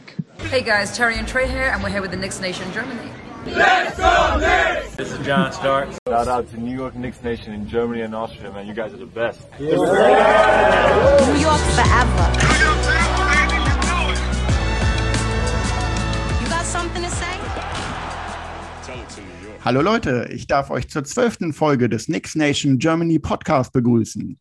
pick. Hey guys, Terry and Trey here, and we're here with the Knicks Nation Germany. Let's go Knicks! This is John Stark. Shout out to New York Knicks Nation in Germany and Austria, man. You guys are the best. Yeah. New York forever. You got something to say? Hallo Leute, ich darf euch zur zwölften Folge des Knicks Nation Germany Podcast begrüßen.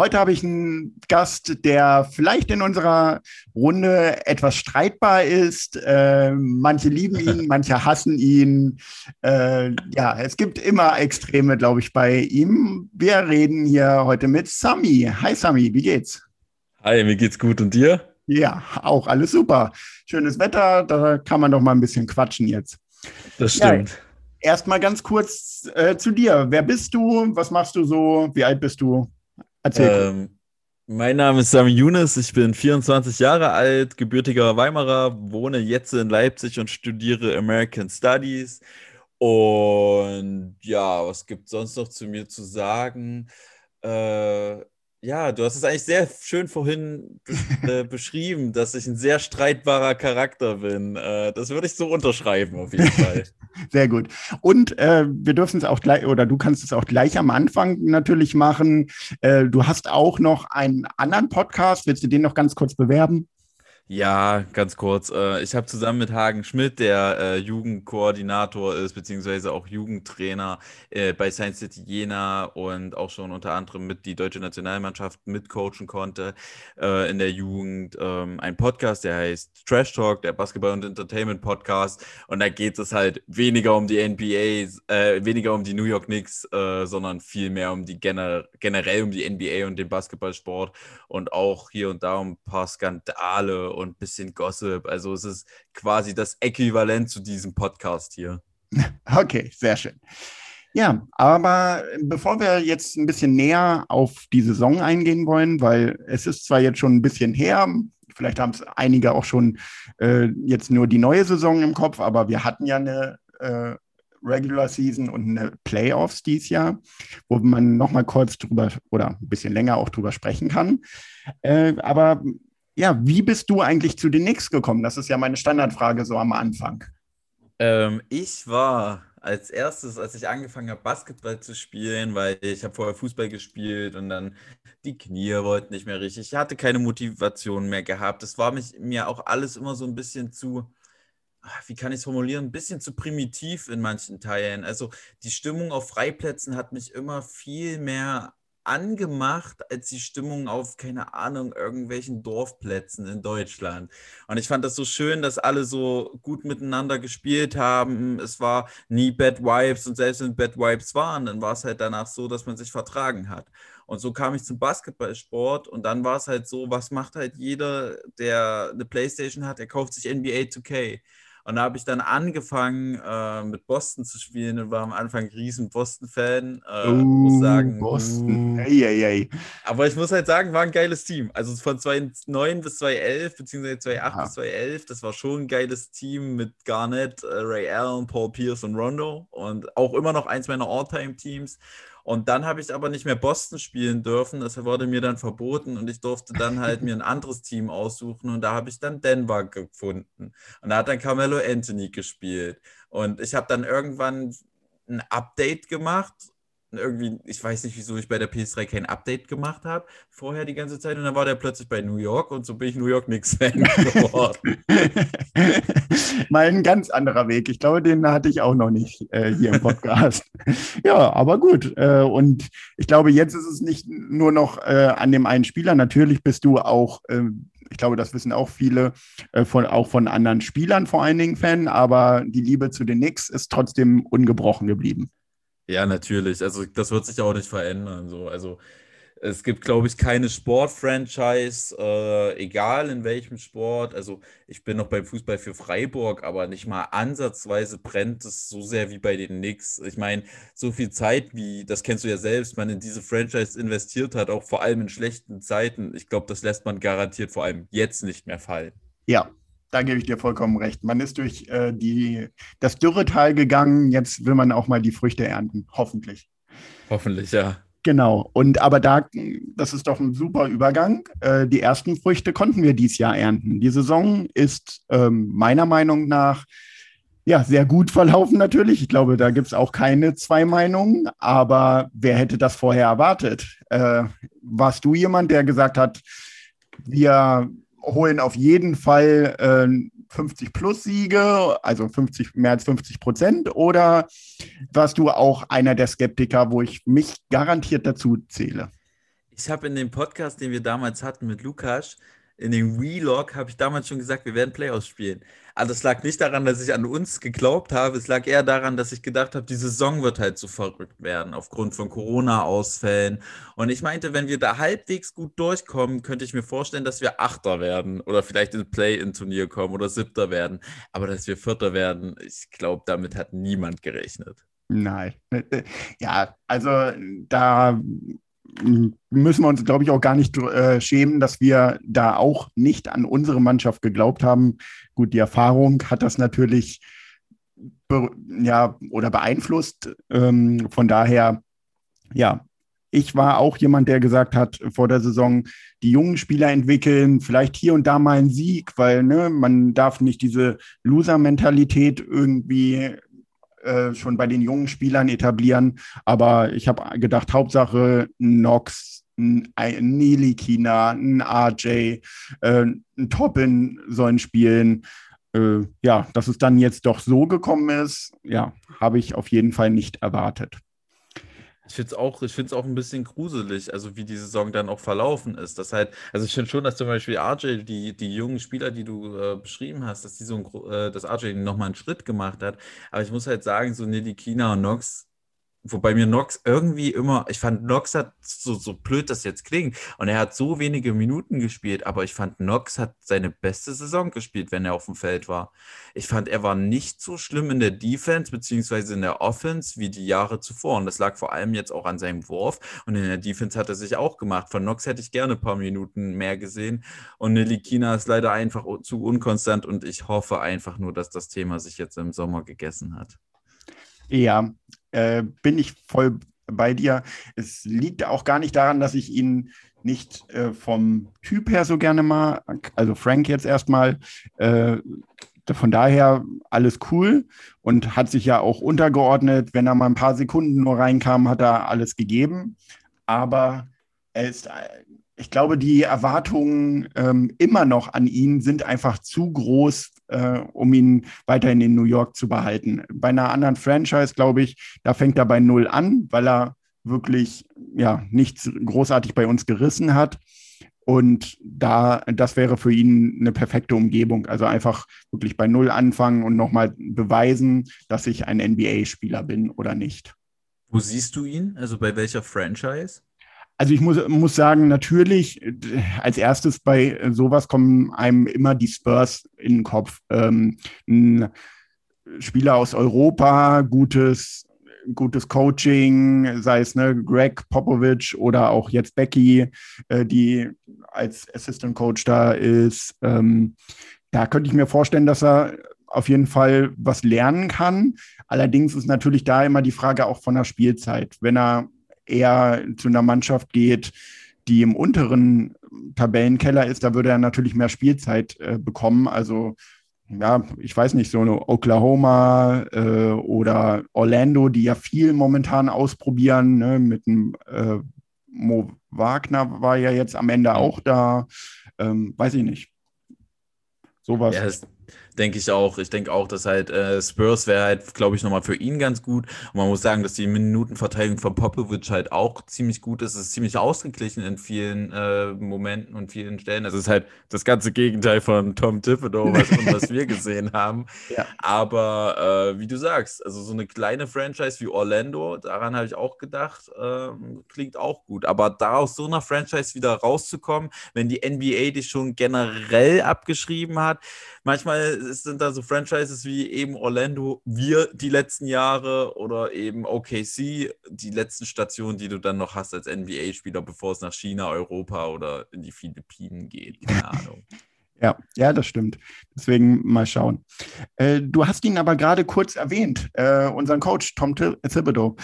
Heute habe ich einen Gast, der vielleicht in unserer Runde etwas streitbar ist. Äh, manche lieben ihn, manche hassen ihn. Äh, ja, es gibt immer Extreme, glaube ich, bei ihm. Wir reden hier heute mit Sami. Hi Sami, wie geht's? Hi, mir geht's gut und dir? Ja, auch alles super. Schönes Wetter, da kann man doch mal ein bisschen quatschen jetzt. Das stimmt. Ja, Erstmal ganz kurz äh, zu dir. Wer bist du? Was machst du so? Wie alt bist du? Ähm, mein Name ist Sami Younes, ich bin 24 Jahre alt, gebürtiger Weimarer, wohne jetzt in Leipzig und studiere American Studies. Und ja, was gibt sonst noch zu mir zu sagen? Äh, ja, du hast es eigentlich sehr schön vorhin äh, beschrieben, dass ich ein sehr streitbarer Charakter bin. Äh, das würde ich so unterschreiben, auf jeden Fall. Sehr gut. Und äh, wir dürfen es auch gleich, oder du kannst es auch gleich am Anfang natürlich machen. Äh, du hast auch noch einen anderen Podcast. Willst du den noch ganz kurz bewerben? Ja, ganz kurz. Äh, ich habe zusammen mit Hagen Schmidt, der äh, Jugendkoordinator ist, beziehungsweise auch Jugendtrainer äh, bei Science City Jena und auch schon unter anderem mit die deutsche Nationalmannschaft mitcoachen konnte in der Jugend, ähm, ein Podcast, der heißt Trash Talk, der Basketball- und Entertainment Podcast. Und da geht es halt weniger um die NBA, weniger um die New York Knicks, sondern viel mehr um die gener generell um die NBA und den Basketballsport und auch hier und da um ein paar Skandale und bisschen Gossip. Also es ist quasi das Äquivalent zu diesem Podcast hier. Okay, sehr schön. Ja, aber bevor wir jetzt ein bisschen näher auf die Saison eingehen wollen, weil es ist zwar jetzt schon ein bisschen her, vielleicht haben es einige auch schon äh, jetzt nur die neue Saison im Kopf, aber wir hatten ja eine äh, Regular Season und eine Playoffs dieses Jahr, wo man noch mal kurz drüber oder ein bisschen länger auch drüber sprechen kann. Äh, aber ja, wie bist du eigentlich zu den Knicks gekommen? Das ist ja meine Standardfrage so am Anfang. Ähm, ich war als erstes, als ich angefangen habe, Basketball zu spielen, weil ich habe vorher Fußball gespielt und dann die Knie wollten nicht mehr richtig. Ich hatte keine Motivation mehr gehabt. Das war mich, mir auch alles immer so ein bisschen zu, ah, wie kann ich es formulieren, ein bisschen zu primitiv in manchen Teilen. Also die Stimmung auf Freiplätzen hat mich immer viel mehr angemacht als die Stimmung auf, keine Ahnung, irgendwelchen Dorfplätzen in Deutschland. Und ich fand das so schön, dass alle so gut miteinander gespielt haben. Es war nie Bad Vibes und selbst wenn Bad Vibes waren, dann war es halt danach so, dass man sich vertragen hat. Und so kam ich zum Basketballsport und dann war es halt so, was macht halt jeder, der eine Playstation hat, der kauft sich NBA 2K. Und da habe ich dann angefangen äh, mit Boston zu spielen und war am Anfang riesen Boston-Fan. Äh, uh, muss sagen. Boston. Uh. Hey, hey, hey. Aber ich muss halt sagen, war ein geiles Team. Also von 2009 bis 2011, beziehungsweise 2008 Aha. bis 2011, das war schon ein geiles Team mit Garnett, äh, Ray Allen, Paul Pierce und Rondo. Und auch immer noch eins meiner All-Time-Teams. Und dann habe ich aber nicht mehr Boston spielen dürfen. Das wurde mir dann verboten und ich durfte dann halt mir ein anderes Team aussuchen. Und da habe ich dann Denver gefunden. Und da hat dann Carmelo Anthony gespielt. Und ich habe dann irgendwann ein Update gemacht irgendwie, ich weiß nicht, wieso ich bei der PS3 kein Update gemacht habe, vorher die ganze Zeit und dann war der plötzlich bei New York und so bin ich New York Knicks Fan geworden. Mal ein ganz anderer Weg. Ich glaube, den hatte ich auch noch nicht äh, hier im Podcast. ja, aber gut. Äh, und ich glaube, jetzt ist es nicht nur noch äh, an dem einen Spieler. Natürlich bist du auch ähm, ich glaube, das wissen auch viele, äh, von, auch von anderen Spielern vor allen Dingen Fan, aber die Liebe zu den Knicks ist trotzdem ungebrochen geblieben. Ja, natürlich. Also das wird sich auch nicht verändern. So. Also es gibt, glaube ich, keine Sportfranchise, äh, egal in welchem Sport. Also ich bin noch beim Fußball für Freiburg, aber nicht mal ansatzweise brennt es so sehr wie bei den Knicks. Ich meine, so viel Zeit, wie, das kennst du ja selbst, man in diese Franchise investiert hat, auch vor allem in schlechten Zeiten. Ich glaube, das lässt man garantiert vor allem jetzt nicht mehr fallen. Ja, da gebe ich dir vollkommen recht. Man ist durch äh, die, das Dürretal gegangen. Jetzt will man auch mal die Früchte ernten. Hoffentlich. Hoffentlich, ja. Genau. Und aber da, das ist doch ein super Übergang. Äh, die ersten Früchte konnten wir dieses Jahr ernten. Die Saison ist ähm, meiner Meinung nach ja, sehr gut verlaufen natürlich. Ich glaube, da gibt es auch keine zwei Meinungen. Aber wer hätte das vorher erwartet? Äh, warst du jemand, der gesagt hat, wir holen auf jeden Fall äh, 50 plus Siege, also 50, mehr als 50 Prozent? Oder warst du auch einer der Skeptiker, wo ich mich garantiert dazu zähle? Ich habe in dem Podcast, den wir damals hatten mit Lukas, in dem Vlog habe ich damals schon gesagt, wir werden Playoffs spielen. Aber das lag nicht daran, dass ich an uns geglaubt habe. Es lag eher daran, dass ich gedacht habe, die Saison wird halt so verrückt werden aufgrund von Corona-Ausfällen. Und ich meinte, wenn wir da halbwegs gut durchkommen, könnte ich mir vorstellen, dass wir Achter werden oder vielleicht ins Play-in-Turnier kommen oder Siebter werden. Aber dass wir Vierter werden, ich glaube, damit hat niemand gerechnet. Nein. Ja, also da müssen wir uns, glaube ich, auch gar nicht äh, schämen, dass wir da auch nicht an unsere Mannschaft geglaubt haben. Gut, die Erfahrung hat das natürlich ja, oder beeinflusst. Ähm, von daher, ja, ich war auch jemand, der gesagt hat vor der Saison, die jungen Spieler entwickeln, vielleicht hier und da mal einen Sieg, weil ne, man darf nicht diese Loser-Mentalität irgendwie äh, schon bei den jungen Spielern etablieren. Aber ich habe gedacht, Hauptsache Nox, ein Nilikina, ein RJ, äh, ein Toppin sollen spielen. Äh, ja, dass es dann jetzt doch so gekommen ist, ja, habe ich auf jeden Fall nicht erwartet. Ich finde es auch, auch ein bisschen gruselig, also wie die Saison dann auch verlaufen ist. Das halt, also ich finde schon, dass zum Beispiel RJ, die, die jungen Spieler, die du äh, beschrieben hast, dass die so ein, äh, dass RJ nochmal einen Schritt gemacht hat. Aber ich muss halt sagen, so Nelly Kina und Nox, Wobei mir Nox irgendwie immer, ich fand Nox hat, so, so blöd das jetzt klingt, und er hat so wenige Minuten gespielt, aber ich fand Nox hat seine beste Saison gespielt, wenn er auf dem Feld war. Ich fand, er war nicht so schlimm in der Defense beziehungsweise in der Offense wie die Jahre zuvor. Und das lag vor allem jetzt auch an seinem Wurf. Und in der Defense hat er sich auch gemacht. Von Nox hätte ich gerne ein paar Minuten mehr gesehen. Und Nelikina ist leider einfach zu unkonstant und ich hoffe einfach nur, dass das Thema sich jetzt im Sommer gegessen hat. Ja, äh, bin ich voll bei dir. Es liegt auch gar nicht daran, dass ich ihn nicht äh, vom Typ her so gerne mag, also Frank jetzt erstmal. Äh, von daher alles cool und hat sich ja auch untergeordnet. Wenn er mal ein paar Sekunden nur reinkam, hat er alles gegeben. Aber er ist ich glaube, die Erwartungen ähm, immer noch an ihn sind einfach zu groß, äh, um ihn weiterhin in New York zu behalten. Bei einer anderen Franchise, glaube ich, da fängt er bei Null an, weil er wirklich ja nichts großartig bei uns gerissen hat. Und da, das wäre für ihn eine perfekte Umgebung. Also einfach wirklich bei Null anfangen und nochmal beweisen, dass ich ein NBA-Spieler bin oder nicht. Wo siehst du ihn? Also bei welcher Franchise? Also ich muss, muss sagen, natürlich, als erstes bei sowas kommen einem immer die Spurs in den Kopf. Ähm, ein Spieler aus Europa, gutes, gutes Coaching, sei es ne, Greg Popovich oder auch jetzt Becky, äh, die als Assistant Coach da ist. Ähm, da könnte ich mir vorstellen, dass er auf jeden Fall was lernen kann. Allerdings ist natürlich da immer die Frage auch von der Spielzeit. Wenn er eher zu einer Mannschaft geht, die im unteren Tabellenkeller ist, da würde er natürlich mehr Spielzeit äh, bekommen. Also ja, ich weiß nicht, so eine Oklahoma äh, oder Orlando, die ja viel momentan ausprobieren, ne, mit dem äh, Mo Wagner war ja jetzt am Ende auch da. Ähm, weiß ich nicht. Sowas. Ja, Denke ich auch. Ich denke auch, dass halt äh, Spurs wäre halt, glaube ich, nochmal für ihn ganz gut. Und man muss sagen, dass die Minutenverteidigung von Popovic halt auch ziemlich gut ist. Es ist ziemlich ausgeglichen in vielen äh, Momenten und vielen Stellen. Es ist halt das ganze Gegenteil von Tom Thibodeau, was, was wir gesehen haben. Ja. Aber äh, wie du sagst, also so eine kleine Franchise wie Orlando, daran habe ich auch gedacht, ähm, klingt auch gut. Aber da aus so einer Franchise wieder rauszukommen, wenn die NBA dich schon generell abgeschrieben hat, manchmal sind da so Franchises wie eben Orlando, wir die letzten Jahre oder eben OKC, die letzten Stationen, die du dann noch hast als NBA-Spieler, bevor es nach China, Europa oder in die Philippinen geht. Keine Ahnung. Ja, ja, das stimmt. Deswegen mal schauen. Äh, du hast ihn aber gerade kurz erwähnt, äh, unseren Coach Tom Thibodeau.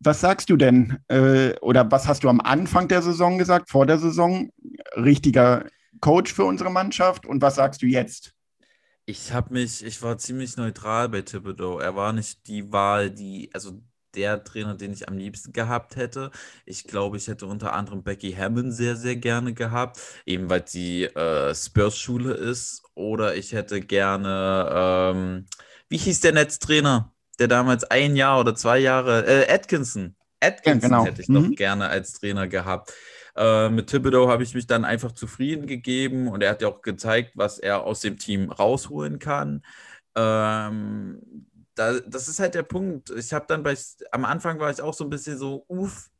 was sagst du denn? Äh, oder was hast du am Anfang der Saison gesagt, vor der Saison? Richtiger Coach für unsere Mannschaft. Und was sagst du jetzt? Ich habe mich, ich war ziemlich neutral bei Thibodeau. Er war nicht die Wahl, die, also der Trainer, den ich am liebsten gehabt hätte. Ich glaube, ich hätte unter anderem Becky Hammond sehr, sehr gerne gehabt, eben weil sie äh, Spurs-Schule ist. Oder ich hätte gerne, ähm, wie hieß der Netztrainer, der damals ein Jahr oder zwei Jahre, äh, Atkinson. Atkinson ja, genau. hätte ich mhm. noch gerne als Trainer gehabt. Äh, mit Thibodeau habe ich mich dann einfach zufrieden gegeben und er hat ja auch gezeigt, was er aus dem Team rausholen kann. Ähm, da, das ist halt der Punkt. Ich habe dann bei, am Anfang war ich auch so ein bisschen so, uff,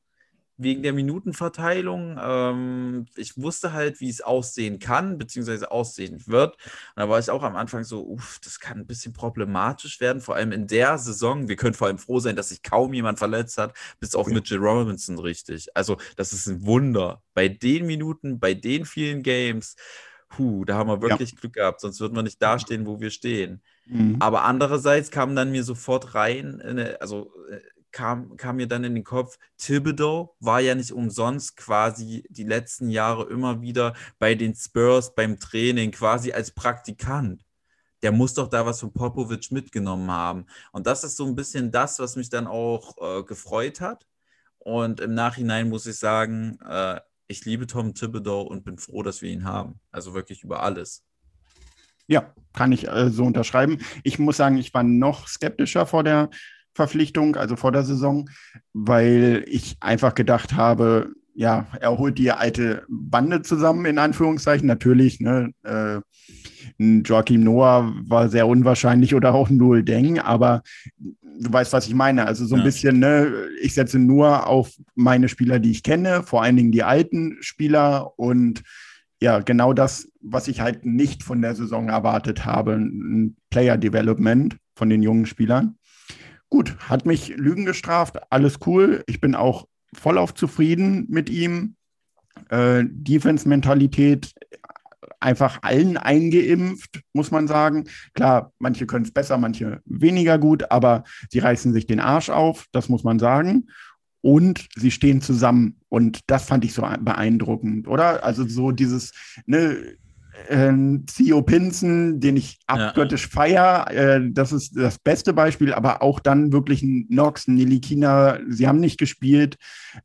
wegen der Minutenverteilung. Ähm, ich wusste halt, wie es aussehen kann, beziehungsweise aussehen wird. Und da war ich auch am Anfang so, uff, das kann ein bisschen problematisch werden, vor allem in der Saison. Wir können vor allem froh sein, dass sich kaum jemand verletzt hat, bis auf ja. Mitchell Robinson richtig. Also, das ist ein Wunder. Bei den Minuten, bei den vielen Games, puh, da haben wir wirklich ja. Glück gehabt, sonst würden wir nicht dastehen, wo wir stehen. Mhm. Aber andererseits kam dann mir sofort rein, eine, also äh, kam, kam mir dann in den Kopf, Thibodeau war ja nicht umsonst quasi die letzten Jahre immer wieder bei den Spurs beim Training, quasi als Praktikant. Der muss doch da was von Popovic mitgenommen haben. Und das ist so ein bisschen das, was mich dann auch äh, gefreut hat. Und im Nachhinein muss ich sagen, äh, ich liebe Tom Thibodeau und bin froh, dass wir ihn haben. Also wirklich über alles. Ja, kann ich äh, so unterschreiben. Ich muss sagen, ich war noch skeptischer vor der Verpflichtung, also vor der Saison, weil ich einfach gedacht habe, ja, er holt die alte Bande zusammen, in Anführungszeichen. Natürlich, ne, äh, Joachim Noah war sehr unwahrscheinlich oder auch Null Deng, aber du weißt, was ich meine. Also so ein ja. bisschen, ne, ich setze nur auf meine Spieler, die ich kenne, vor allen Dingen die alten Spieler und ja, genau das, was ich halt nicht von der Saison erwartet habe, ein Player Development von den jungen Spielern. Gut, hat mich Lügen gestraft, alles cool. Ich bin auch vollauf zufrieden mit ihm. Äh, Defense-Mentalität einfach allen eingeimpft, muss man sagen. Klar, manche können es besser, manche weniger gut, aber sie reißen sich den Arsch auf, das muss man sagen. Und sie stehen zusammen. Und das fand ich so beeindruckend, oder? Also so dieses, ne, äh, Theo Pinson, den ich abgöttisch ja. feier, äh, das ist das beste Beispiel, aber auch dann wirklich ein Nox, ein Nilikina, sie haben nicht gespielt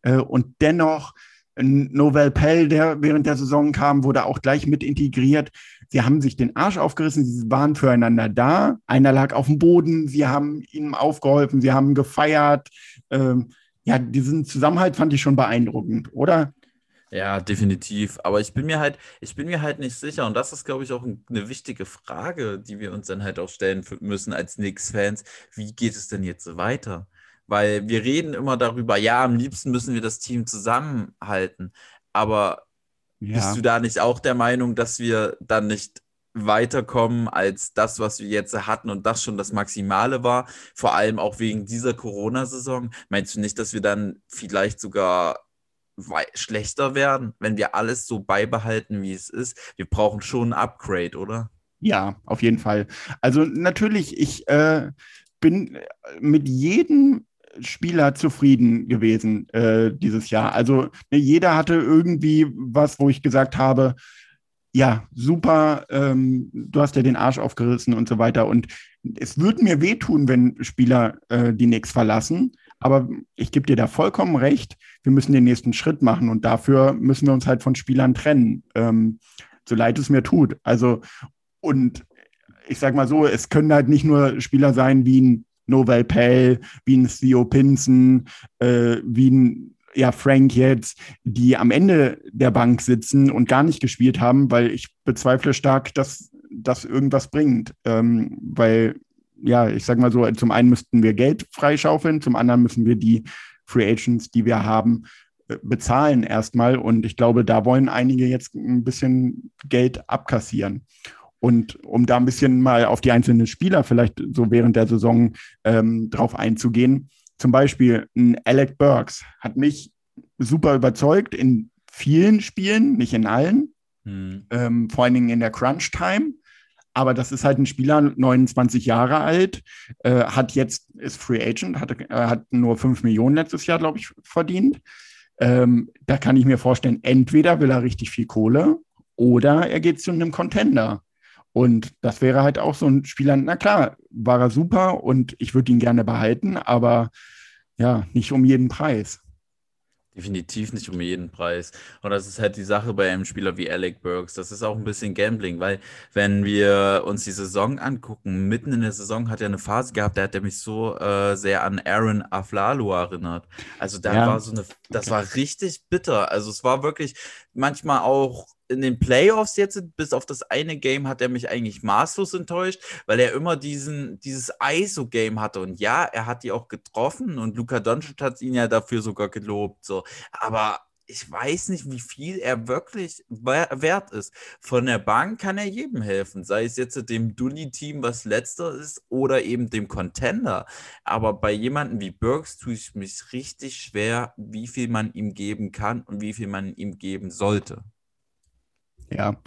äh, und dennoch ein Novel Pell, der während der Saison kam, wurde auch gleich mit integriert. Sie haben sich den Arsch aufgerissen, sie waren füreinander da. Einer lag auf dem Boden, sie haben ihm aufgeholfen, sie haben gefeiert. Ähm, ja, diesen Zusammenhalt fand ich schon beeindruckend, oder? Ja, definitiv. Aber ich bin mir halt, ich bin mir halt nicht sicher. Und das ist, glaube ich, auch eine wichtige Frage, die wir uns dann halt auch stellen müssen als Knicks-Fans. Wie geht es denn jetzt weiter? Weil wir reden immer darüber, ja, am liebsten müssen wir das Team zusammenhalten. Aber ja. bist du da nicht auch der Meinung, dass wir dann nicht weiterkommen als das, was wir jetzt hatten und das schon das Maximale war, vor allem auch wegen dieser Corona-Saison. Meinst du nicht, dass wir dann vielleicht sogar schlechter werden, wenn wir alles so beibehalten, wie es ist. Wir brauchen schon ein Upgrade, oder? Ja, auf jeden Fall. Also natürlich, ich äh, bin mit jedem Spieler zufrieden gewesen äh, dieses Jahr. Also ne, jeder hatte irgendwie was, wo ich gesagt habe, ja, super, ähm, du hast ja den Arsch aufgerissen und so weiter. Und es würde mir wehtun, wenn Spieler äh, die Knicks verlassen. Aber ich gebe dir da vollkommen recht. Wir müssen den nächsten Schritt machen und dafür müssen wir uns halt von Spielern trennen. Ähm, so leid es mir tut. Also, und ich sag mal so, es können halt nicht nur Spieler sein wie ein Novel Pell, wie ein Theo Pinson, äh, wie ein ja, Frank jetzt, die am Ende der Bank sitzen und gar nicht gespielt haben, weil ich bezweifle stark, dass das irgendwas bringt. Ähm, weil ja, ich sag mal so, zum einen müssten wir Geld freischaufeln, zum anderen müssen wir die Free Agents, die wir haben, äh, bezahlen erstmal. Und ich glaube, da wollen einige jetzt ein bisschen Geld abkassieren. Und um da ein bisschen mal auf die einzelnen Spieler vielleicht so während der Saison ähm, drauf einzugehen, zum Beispiel ein Alec Burks hat mich super überzeugt in vielen Spielen, nicht in allen, hm. ähm, vor allen Dingen in der Crunch-Time. Aber das ist halt ein Spieler, 29 Jahre alt, äh, hat jetzt, ist Free Agent, hat, äh, hat nur 5 Millionen letztes Jahr, glaube ich, verdient. Ähm, da kann ich mir vorstellen, entweder will er richtig viel Kohle oder er geht zu einem Contender. Und das wäre halt auch so ein Spieler, na klar, war er super und ich würde ihn gerne behalten, aber ja, nicht um jeden Preis. Definitiv nicht um jeden Preis. Und das ist halt die Sache bei einem Spieler wie Alec Burks. Das ist auch ein bisschen Gambling, weil wenn wir uns die Saison angucken, mitten in der Saison hat er eine Phase gehabt, da hat er mich so äh, sehr an Aaron Aflalo erinnert. Also da ja. war so eine, das war richtig bitter. Also es war wirklich manchmal auch in den Playoffs jetzt, bis auf das eine Game, hat er mich eigentlich maßlos enttäuscht, weil er immer diesen, dieses ISO-Game hatte. Und ja, er hat die auch getroffen und Luka Doncic hat ihn ja dafür sogar gelobt. So. Aber ich weiß nicht, wie viel er wirklich wert ist. Von der Bank kann er jedem helfen, sei es jetzt dem Dully-Team, was letzter ist, oder eben dem Contender. Aber bei jemandem wie Burks tue ich mich richtig schwer, wie viel man ihm geben kann und wie viel man ihm geben sollte. Ja,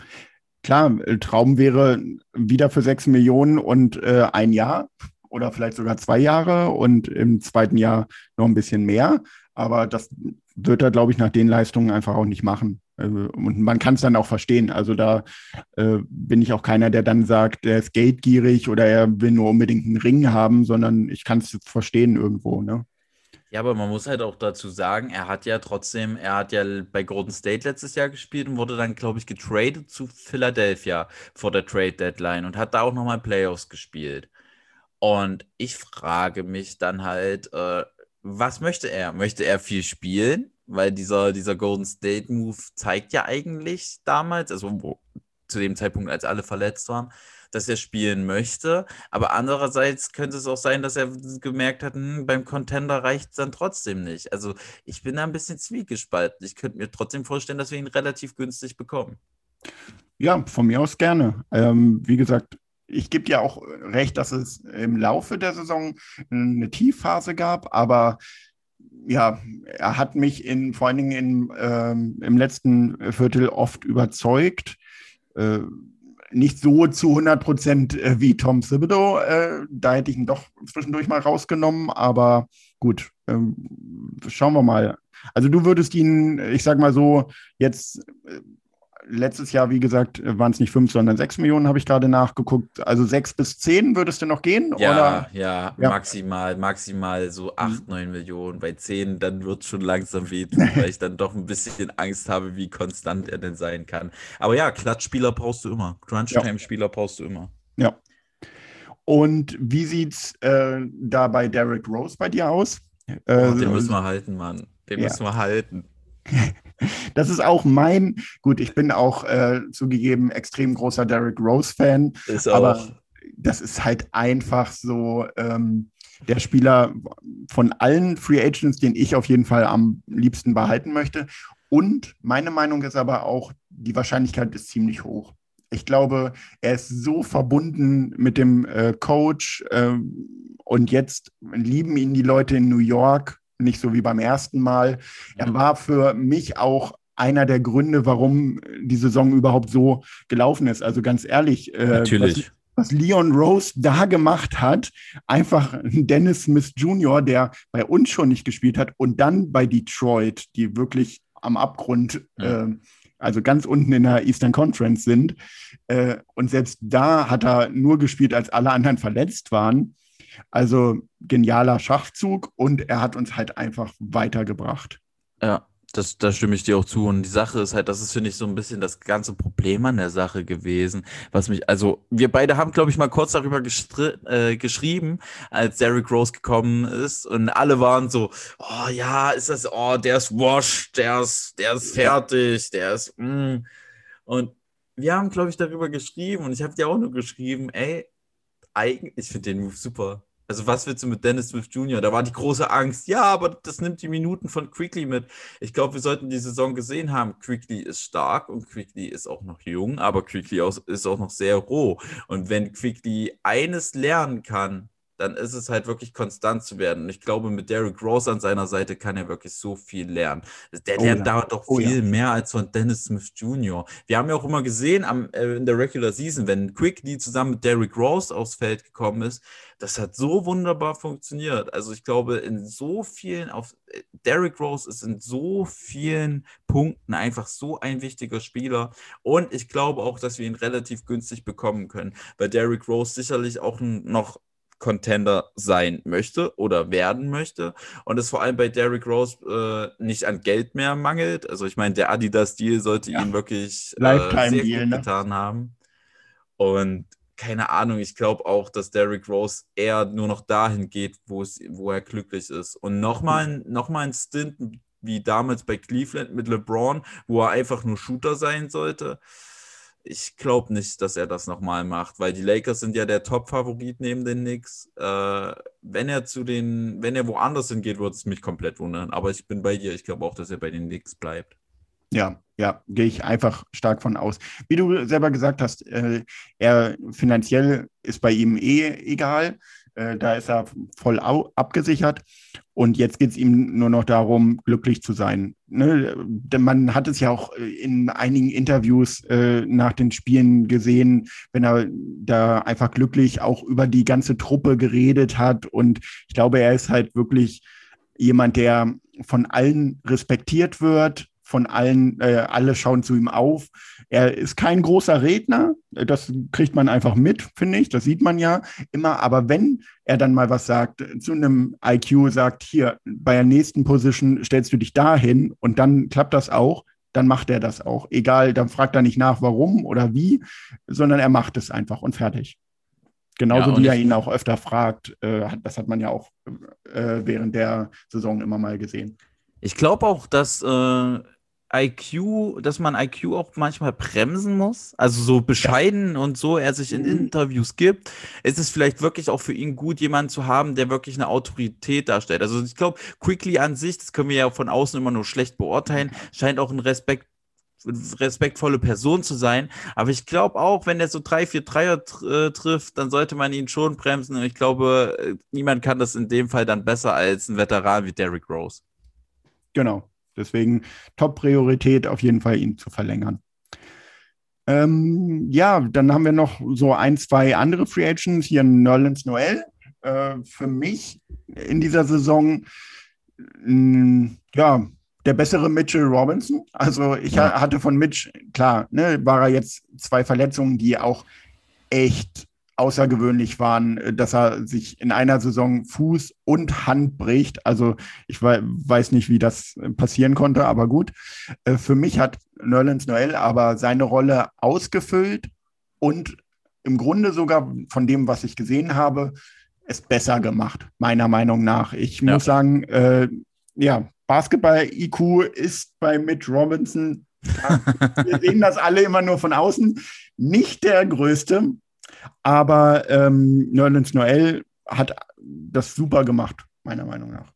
klar, äh, Traum wäre wieder für sechs Millionen und äh, ein Jahr oder vielleicht sogar zwei Jahre und im zweiten Jahr noch ein bisschen mehr. Aber das wird er, glaube ich, nach den Leistungen einfach auch nicht machen. Äh, und man kann es dann auch verstehen. Also da äh, bin ich auch keiner, der dann sagt, er ist geldgierig oder er will nur unbedingt einen Ring haben, sondern ich kann es verstehen irgendwo. Ne? Ja, aber man muss halt auch dazu sagen, er hat ja trotzdem, er hat ja bei Golden State letztes Jahr gespielt und wurde dann, glaube ich, getradet zu Philadelphia vor der Trade Deadline und hat da auch nochmal Playoffs gespielt. Und ich frage mich dann halt, äh, was möchte er? Möchte er viel spielen? Weil dieser, dieser Golden State Move zeigt ja eigentlich damals, also wo, zu dem Zeitpunkt, als alle verletzt waren, dass er spielen möchte. Aber andererseits könnte es auch sein, dass er gemerkt hat, hm, beim Contender reicht es dann trotzdem nicht. Also ich bin da ein bisschen zwiegespalten. Ich könnte mir trotzdem vorstellen, dass wir ihn relativ günstig bekommen. Ja, von mir aus gerne. Ähm, wie gesagt, ich gebe dir auch recht, dass es im Laufe der Saison eine Tiefphase gab, aber ja, er hat mich in, vor allen Dingen in, ähm, im letzten Viertel oft überzeugt. Äh, nicht so zu 100 Prozent äh, wie Tom Thibodeau. Äh, da hätte ich ihn doch zwischendurch mal rausgenommen, aber gut, ähm, schauen wir mal. Also du würdest ihn, ich sag mal so, jetzt äh, letztes Jahr, wie gesagt, waren es nicht fünf, sondern sechs Millionen, habe ich gerade nachgeguckt. Also sechs bis zehn würdest du noch gehen? Ja? Ja, ja, maximal, maximal so acht, mhm. neun Millionen. Bei zehn, dann wird es schon langsam wehtun, weil ich dann doch ein bisschen Angst habe, wie konstant er denn sein kann. Aber ja, Klatschspieler brauchst du immer. Crunch-Time-Spieler brauchst du immer. Ja. Und wie sieht es äh, da bei Derek Rose bei dir aus? Äh, oh, den müssen wir halten, Mann. Den ja. müssen wir halten. Das ist auch mein, gut, ich bin auch äh, zugegeben extrem großer Derrick Rose-Fan, aber das ist halt einfach so ähm, der Spieler von allen Free Agents, den ich auf jeden Fall am liebsten behalten möchte. Und meine Meinung ist aber auch, die Wahrscheinlichkeit ist ziemlich hoch. Ich glaube, er ist so verbunden mit dem äh, Coach äh, und jetzt lieben ihn die Leute in New York nicht so wie beim ersten Mal. Er mhm. war für mich auch einer der Gründe, warum die Saison überhaupt so gelaufen ist. Also ganz ehrlich, äh, Natürlich. Was, was Leon Rose da gemacht hat, einfach Dennis Smith Jr., der bei uns schon nicht gespielt hat und dann bei Detroit, die wirklich am Abgrund, ja. äh, also ganz unten in der Eastern Conference sind. Äh, und selbst da hat er nur gespielt, als alle anderen verletzt waren. Also genialer Schachzug und er hat uns halt einfach weitergebracht. Ja, das, da stimme ich dir auch zu. Und die Sache ist halt, das ist, finde ich, so ein bisschen das ganze Problem an der Sache gewesen. Was mich, also, wir beide haben, glaube ich, mal kurz darüber äh, geschrieben, als Derrick Rose gekommen ist. Und alle waren so, oh ja, ist das, oh, der ist washed, der ist, der ist fertig, der ist, mm. Und wir haben, glaube ich, darüber geschrieben und ich habe dir auch nur geschrieben, ey, eigentlich, ich finde den Move super. Also was willst du mit Dennis Smith Jr.? Da war die große Angst. Ja, aber das nimmt die Minuten von Quickly mit. Ich glaube, wir sollten die Saison gesehen haben. Quickly ist stark und Quickly ist auch noch jung, aber Quickly ist auch noch sehr roh. Und wenn Quickly eines lernen kann, dann ist es halt wirklich konstant zu werden. Und ich glaube, mit Derrick Rose an seiner Seite kann er wirklich so viel lernen. Der Oh lernt ja. da doch Oh ja. viel mehr als von Dennis Smith Jr. Wir haben ja auch immer gesehen am, äh, in der Regular Season, wenn Quickly zusammen mit Derrick Rose aufs Feld gekommen ist, das hat so wunderbar funktioniert. Also ich glaube, in so vielen, auf äh, Derrick Rose ist in so vielen Punkten einfach so ein wichtiger Spieler. Und ich glaube auch, dass wir ihn relativ günstig bekommen können, weil Derrick Rose sicherlich auch noch Contender sein möchte oder werden möchte und es vor allem bei Derrick Rose äh, nicht an Geld mehr mangelt. Also ich meine, der Adidas-Deal sollte Ja. ihn wirklich äh, sehr gut ne? getan haben. Und keine Ahnung, ich glaube auch, dass Derrick Rose eher nur noch dahin geht, wo, es, wo er glücklich ist. Und nochmal noch mal ein Stint wie damals bei Cleveland mit LeBron, wo er einfach nur Shooter sein sollte. Ich glaube nicht, dass er das nochmal macht, weil die Lakers sind ja der Top-Favorit neben den Knicks. Äh, wenn er zu den, wenn er woanders hingeht, würde es mich komplett wundern. Aber ich bin bei dir. Ich glaube auch, dass er bei den Knicks bleibt. Ja, ja, gehe ich einfach stark von aus. Wie du selber gesagt hast, äh, er finanziell ist bei ihm eh egal. Äh, da ist er voll abgesichert. Und jetzt geht es ihm nur noch darum, glücklich zu sein. Ne? Man hat es ja auch äh, in einigen Interviews äh, nach den Spielen gesehen, wenn er da einfach glücklich auch über die ganze Truppe geredet hat. Und ich glaube, er ist halt wirklich jemand, der von allen respektiert wird, von allen, äh, alle schauen zu ihm auf. Er ist kein großer Redner, das kriegt man einfach mit, finde ich, das sieht man ja immer. Aber wenn er dann mal was sagt, zu einem IQ sagt, hier, bei der nächsten Position stellst du dich dahin und dann klappt das auch, dann macht er das auch. Egal, dann fragt er nicht nach, warum oder wie, sondern er macht es einfach und fertig. Genauso Ja, und wie er ihn auch öfter fragt. Äh, das hat man ja auch äh, während der Saison immer mal gesehen. Ich glaube auch, dass äh, IQ, dass man IQ auch manchmal bremsen muss. Also so bescheiden und so er sich in Mhm. Interviews gibt, ist es vielleicht wirklich auch für ihn gut, jemanden zu haben, der wirklich eine Autorität darstellt. Also ich glaube, Quickly an sich, das können wir ja von außen immer nur schlecht beurteilen, scheint auch ein Respekt respektvolle Person zu sein. Aber ich glaube auch, wenn er so drei, vier Dreier äh, trifft, dann sollte man ihn schon bremsen. Und ich glaube, äh, niemand kann das in dem Fall dann besser als ein Veteran wie Derrick Rose. Genau. Deswegen Top-Priorität auf jeden Fall, ihn zu verlängern. Ähm, ja, dann haben wir noch so ein, zwei andere Free Agents. Hier Nerlens Noel. Äh, für mich in dieser Saison, mh, ja, der bessere Mitchell Robinson. Also ich Ja. ha- hatte von Mitch, klar, ne, war er jetzt zwei Verletzungen, die auch echt außergewöhnlich waren, äh, dass er sich in einer Saison Fuß und Hand bricht. Also ich wei- weiß nicht, wie das äh, passieren konnte, aber gut. Äh, Für mich hat Nerlens Noel aber seine Rolle ausgefüllt und im Grunde sogar von dem, was ich gesehen habe, es besser gemacht, meiner Meinung nach. Ich Ja. muss sagen, äh, ja, Basketball-IQ ist bei Mitch Robinson, wir sehen das alle immer nur von außen, nicht der größte, aber ähm, Nerlens Noel hat das super gemacht, meiner Meinung nach.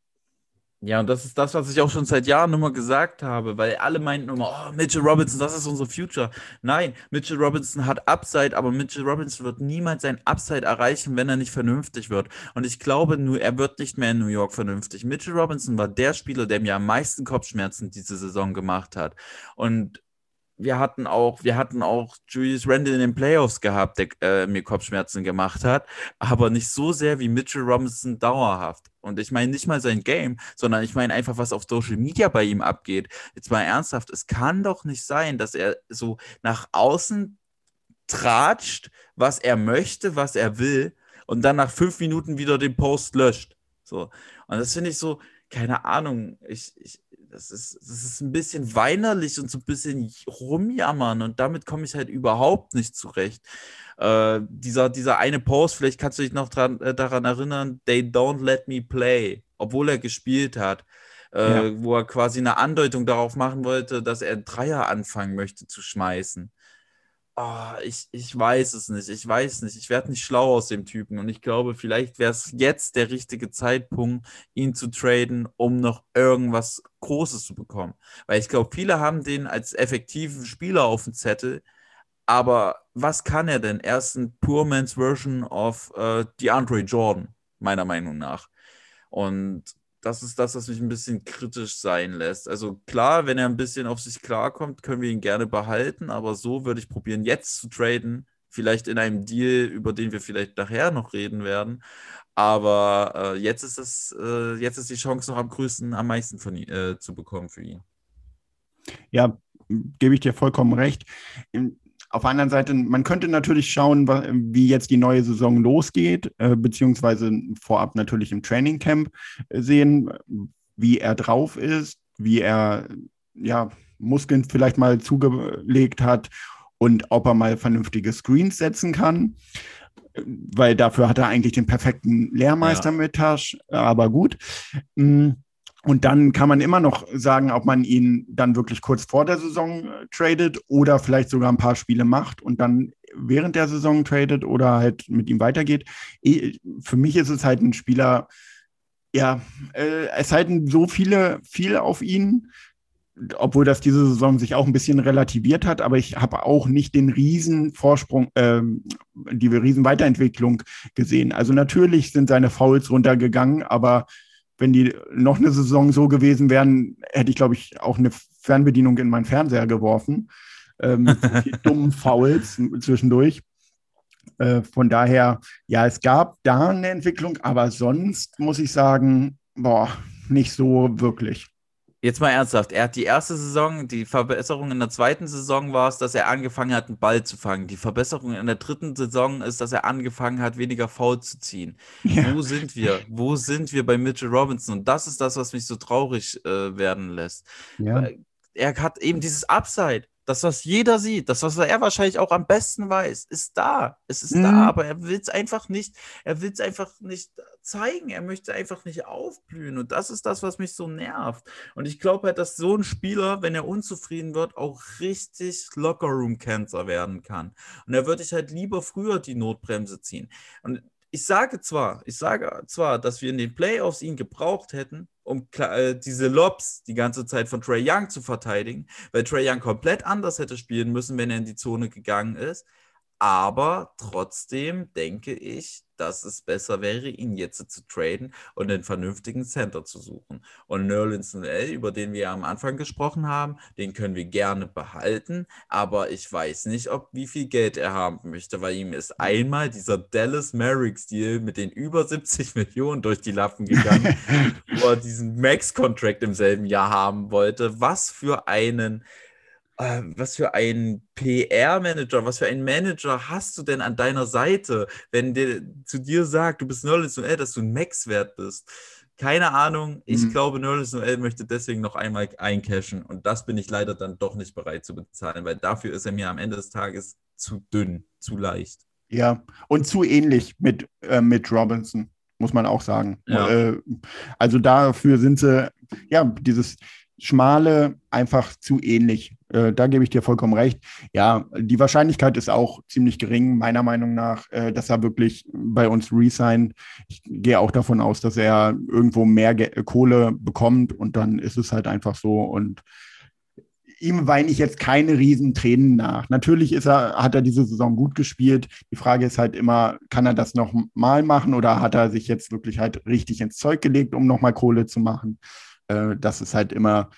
Ja, und das ist das, was ich auch schon seit Jahren immer gesagt habe, weil alle meinten immer, oh, Mitchell Robinson, das ist unser Future. Nein, Mitchell Robinson hat Upside, aber Mitchell Robinson wird niemals sein Upside erreichen, wenn er nicht vernünftig wird. Und ich glaube nur, er wird nicht mehr in New York vernünftig. Mitchell Robinson war der Spieler, der mir am meisten Kopfschmerzen diese Saison gemacht hat. Und wir hatten auch, wir hatten auch Julius Randle in den Playoffs gehabt, der äh, mir Kopfschmerzen gemacht hat, aber nicht so sehr wie Mitchell Robinson dauerhaft. Und ich meine nicht mal sein Game, sondern ich meine einfach, was auf Social Media bei ihm abgeht. Jetzt mal ernsthaft, es kann doch nicht sein, dass er so nach außen tratscht, was er möchte, was er will, und dann nach fünf Minuten wieder den Post löscht. So. Und das finde ich so, keine Ahnung, ich, ich, das ist, das ist ein bisschen weinerlich und so ein bisschen rumjammern und damit komme ich halt überhaupt nicht zurecht. Äh, dieser, dieser eine Post, vielleicht kannst du dich noch dran, äh, daran erinnern, they don't let me play, obwohl er gespielt hat, äh, Ja. wo er quasi eine Andeutung darauf machen wollte, dass er Dreier anfangen möchte zu schmeißen. Ah, ich, ich weiß es nicht. Ich weiß nicht. Ich werde nicht schlau aus dem Typen. Und ich glaube, vielleicht wäre es jetzt der richtige Zeitpunkt, ihn zu traden, um noch irgendwas Großes zu bekommen. Weil ich glaube, viele haben den als effektiven Spieler auf dem Zettel. Aber was kann er denn? Er ist ein Poor Man's Version of äh, DeAndre Jordan, meiner Meinung nach. Und das ist das, was mich ein bisschen kritisch sein lässt. Also klar, wenn er ein bisschen auf sich klarkommt, können wir ihn gerne behalten, aber so würde ich probieren, jetzt zu traden. Vielleicht in einem Deal, über den wir vielleicht nachher noch reden werden. Aber äh, jetzt ist es, äh, jetzt ist die Chance noch am größten, am meisten von, äh, zu bekommen für ihn. Ja, gebe ich dir vollkommen recht. Auf der anderen Seite, man könnte natürlich schauen, wie jetzt die neue Saison losgeht, äh, beziehungsweise vorab natürlich im Training Camp äh, sehen, wie er drauf ist, wie er ja, Muskeln vielleicht mal zugelegt hat und ob er mal vernünftige Screens setzen kann. Weil dafür hat er eigentlich den perfekten Lehrmeister ja. mit Tasch, aber gut. Mhm. Und dann kann man immer noch sagen, ob man ihn dann wirklich kurz vor der Saison äh, tradet oder vielleicht sogar ein paar Spiele macht und dann während der Saison tradet oder halt mit ihm weitergeht. Für mich ist es halt ein Spieler, ja, äh, es halten so viele, viel auf ihn, obwohl das diese Saison sich auch ein bisschen relativiert hat, aber ich habe auch nicht den riesen Vorsprung, äh, die riesen Weiterentwicklung gesehen. Also natürlich sind seine Fouls runtergegangen, aber wenn die noch eine Saison so gewesen wären, hätte ich, glaube ich, auch eine Fernbedienung in meinen Fernseher geworfen. Ähm, mit dummen Fouls zwischendurch. Äh, von daher, ja, es gab da eine Entwicklung, aber sonst muss ich sagen, boah, nicht so wirklich. Jetzt mal ernsthaft, er hat die erste Saison, die Verbesserung in der zweiten Saison war es, dass er angefangen hat, einen Ball zu fangen. Die Verbesserung in der dritten Saison ist, dass er angefangen hat, weniger faul zu ziehen. Ja. Wo sind wir? Wo sind wir bei Mitchell Robinson? Und das ist das, was mich so traurig äh, werden lässt. Ja. Er hat eben dieses Upside. Das, was jeder sieht, das, was er wahrscheinlich auch am besten weiß, ist da. Es ist mhm. da, aber er will es einfach nicht, er will es einfach nicht zeigen. Er möchte einfach nicht aufblühen. Und das ist das, was mich so nervt. Und ich glaube halt, dass so ein Spieler, wenn er unzufrieden wird, auch richtig Lockerroom-Cancer werden kann. Und da würde ich halt lieber früher die Notbremse ziehen. Und ich sage zwar, ich sage zwar, dass wir in den Playoffs ihn gebraucht hätten, um äh, diese Lobs die ganze Zeit von Trey Young zu verteidigen, weil Trey Young komplett anders hätte spielen müssen, wenn er in die Zone gegangen ist. Aber trotzdem denke ich, dass es besser wäre, ihn jetzt zu traden und einen vernünftigen Center zu suchen. Und Nerlens Noel, über den wir am Anfang gesprochen haben, den können wir gerne behalten, aber ich weiß nicht, ob wie viel Geld er haben möchte, weil ihm ist einmal dieser Dallas Merrick Deal mit den über 70 Millionen durch die Lappen gegangen, wo er diesen Max-Contract im selben Jahr haben wollte. Was für einen was für ein PR-Manager, was für ein Manager hast du denn an deiner Seite, wenn der zu dir sagt, du bist Nerlens Noel, dass du ein Max wert bist? Keine Ahnung. Ich mhm. glaube, Nerlens Noel möchte deswegen noch einmal eincashen und das bin ich leider dann doch nicht bereit zu bezahlen, weil dafür ist er mir am Ende des Tages zu dünn, zu leicht. Ja, und zu ähnlich mit, äh, mit Robinson, muss man auch sagen. Ja. Äh, also dafür sind sie, ja, dieses Schmale einfach zu ähnlich. Äh, da gebe ich dir vollkommen recht. Ja, die Wahrscheinlichkeit ist auch ziemlich gering, meiner Meinung nach, äh, dass er wirklich bei uns resignt. Ich gehe auch davon aus, dass er irgendwo mehr Ge Kohle bekommt und dann ist es halt einfach so. Und ihm weine ich jetzt keine riesen Tränen nach. Natürlich ist er, hat er diese Saison gut gespielt. Die Frage ist halt immer, kann er das noch mal machen oder hat er sich jetzt wirklich halt richtig ins Zeug gelegt, um nochmal Kohle zu machen? Äh, das ist halt immer,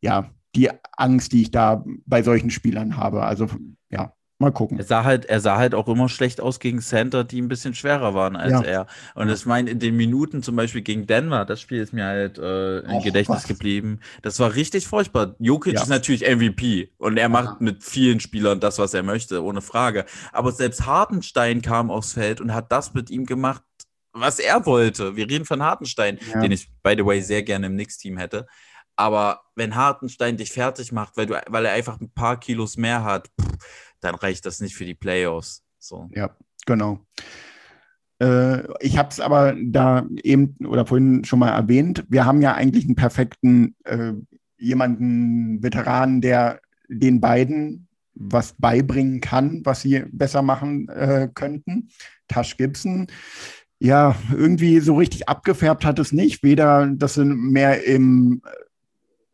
ja, die Angst, die ich da bei solchen Spielern habe. Also, ja, mal gucken. Er sah halt, er sah halt auch immer schlecht aus gegen Center, die ein bisschen schwerer waren als ja. er. Und das meint in den Minuten zum Beispiel gegen Denver, das Spiel ist mir halt äh, im Och, Gedächtnis was. geblieben. Das war richtig furchtbar. Jokic ja. ist natürlich MVP und er macht mit vielen Spielern das, was er möchte, ohne Frage. Aber selbst Hartenstein kam aufs Feld und hat das mit ihm gemacht, was er wollte. Wir reden von Hartenstein, ja. den ich, by the way, sehr gerne im Knicks-Team hätte. Aber wenn Hartenstein dich fertig macht, weil, du, weil er einfach ein paar Kilos mehr hat, pff, dann reicht das nicht für die Playoffs. So. Ja, genau. Äh, ich habe es aber da eben oder vorhin schon mal erwähnt. Wir haben ja eigentlich einen perfekten, äh, jemanden, Veteranen, der den beiden was beibringen kann, was sie besser machen äh, könnten. Tash Gibson ja, irgendwie so richtig abgefärbt hat es nicht. Weder, dass sie mehr im,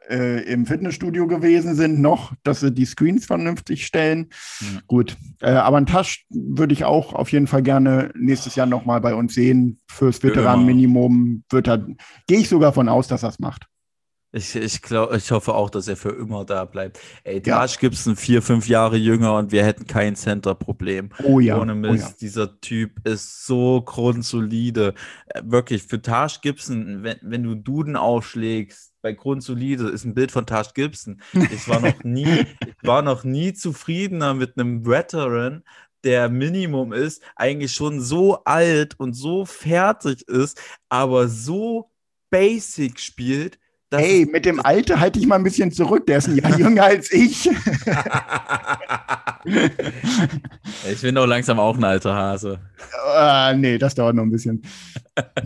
äh, im Fitnessstudio gewesen sind, noch, dass sie die Screens vernünftig stellen. Ja. Gut, äh, aber ein Tasch würde ich auch auf jeden Fall gerne nächstes Jahr nochmal bei uns sehen. Fürs Veteranenminimum wird er, gehe ich sogar von aus, dass er es macht. Ich, ich, glaub, ich hoffe auch, dass er für immer da bleibt. Ey, Ja. Taj Gibson vier, fünf Jahre jünger und wir hätten kein Center-Problem. Oh ja, Ohne oh Mist, ja. dieser Typ ist so grundsolide. Äh, Wirklich, für Taj Gibson, wenn, wenn du Duden aufschlägst, bei grundsolide ist ein Bild von Taj Gibson. Ich war noch nie, ich war noch nie zufriedener mit einem Veteran, der Minimum ist, eigentlich schon so alt und so fertig ist, aber so basic spielt, dass Hey, mit dem Alter halte ich mal ein bisschen zurück. Der ist ein Jahr jünger als ich. ich bin doch langsam auch ein alter Hase. Ah, nee, das dauert noch ein bisschen.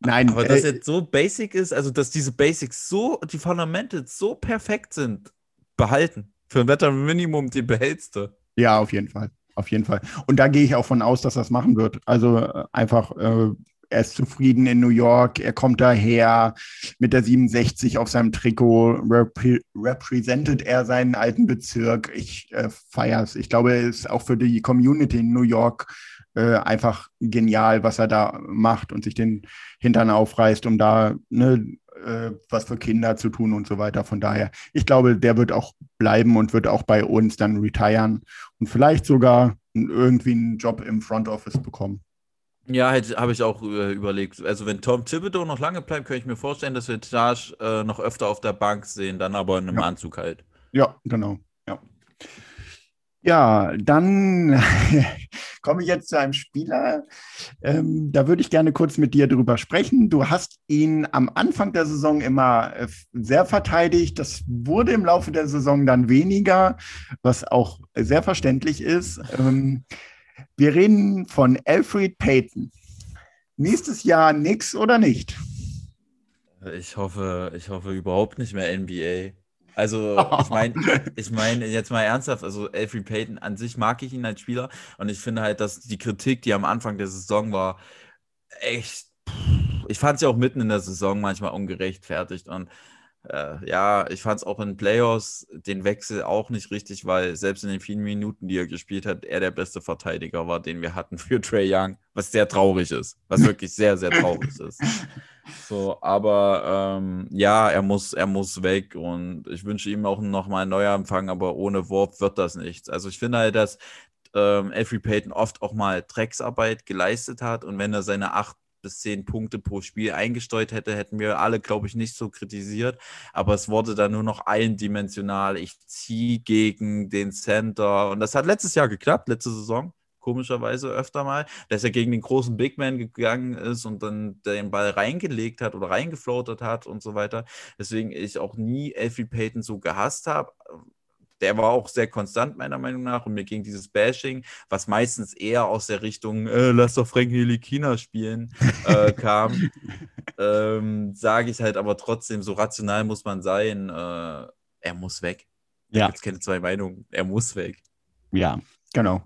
Nein, Aber dass äh, jetzt so basic ist, also dass diese Basics so, die Fundamentals so perfekt sind, behalten. Für ein Wetter Minimum, die behältst du. ja, auf jeden Fall. Auf jeden Fall. Und da gehe ich auch von aus, dass es machen wird. Also äh, einfach, äh, er ist zufrieden in New York, er kommt daher mit der 67 auf seinem Trikot, repre repräsentiert er seinen alten Bezirk. Ich äh, feiere es. Ich glaube, es ist auch für die Community in New York äh, einfach genial, was er da macht und sich den Hintern aufreißt, um da ne, äh, was für Kinder zu tun und so weiter. Von daher, ich glaube, der wird auch bleiben und wird auch bei uns dann retiren und vielleicht sogar irgendwie einen Job im Front Office bekommen. Ja, halt, habe ich auch äh, überlegt. Also wenn Tom Thibodeau noch lange bleibt, könnte ich mir vorstellen, dass wir Taj äh, noch öfter auf der Bank sehen, dann aber in einem Ja. Anzug halt. Ja, genau. Ja, ja dann komme ich jetzt zu einem Spieler. Ähm, da würde ich gerne kurz mit dir drüber sprechen. Du hast ihn am Anfang der Saison immer äh, sehr verteidigt. Das wurde im Laufe der Saison dann weniger, was auch sehr verständlich ist. Ähm, wir reden von Alfred Payton. Nächstes Jahr nix oder nicht? Ich hoffe, ich hoffe überhaupt nicht mehr NBA. Also, ich meine, ich meine jetzt mal ernsthaft, also Alfred Payton an sich mag ich ihn als Spieler und ich finde halt, dass die Kritik, die am Anfang der Saison war, echt, ich fand sie auch mitten in der Saison manchmal ungerechtfertigt und äh, ja, ich fand es auch in Playoffs den Wechsel auch nicht richtig, weil selbst in den vielen Minuten, die er gespielt hat, er der beste Verteidiger war, den wir hatten für Trey Young, was sehr traurig ist, was wirklich sehr, sehr traurig ist. So, aber ähm, ja, er muss, er muss weg und ich wünsche ihm auch nochmal einen Neuanfang, aber ohne Wurf wird das nichts. Also ich finde halt, dass ähm, Alfred Payton oft auch mal Drecksarbeit geleistet hat und wenn er seine acht bis zehn Punkte pro Spiel eingesteuert hätte, hätten wir alle, glaube ich, nicht so kritisiert. Aber es wurde dann nur noch eindimensional. Ich ziehe gegen den Center. Und das hat letztes Jahr geklappt, letzte Saison. Komischerweise öfter mal, dass er gegen den großen Big Man gegangen ist und dann den Ball reingelegt hat oder reingefloatet hat und so weiter. Deswegen ich auch nie Elfie Payton so gehasst habe der war auch sehr konstant, meiner Meinung nach. Und mir ging dieses Bashing, was meistens eher aus der Richtung, äh, lass doch Frank Nilikina spielen, äh, kam. ähm, Sage ich halt aber trotzdem, so rational muss man sein. Äh, er muss weg. Ja. gibt es keine zwei Meinungen. Er muss weg. Ja, genau.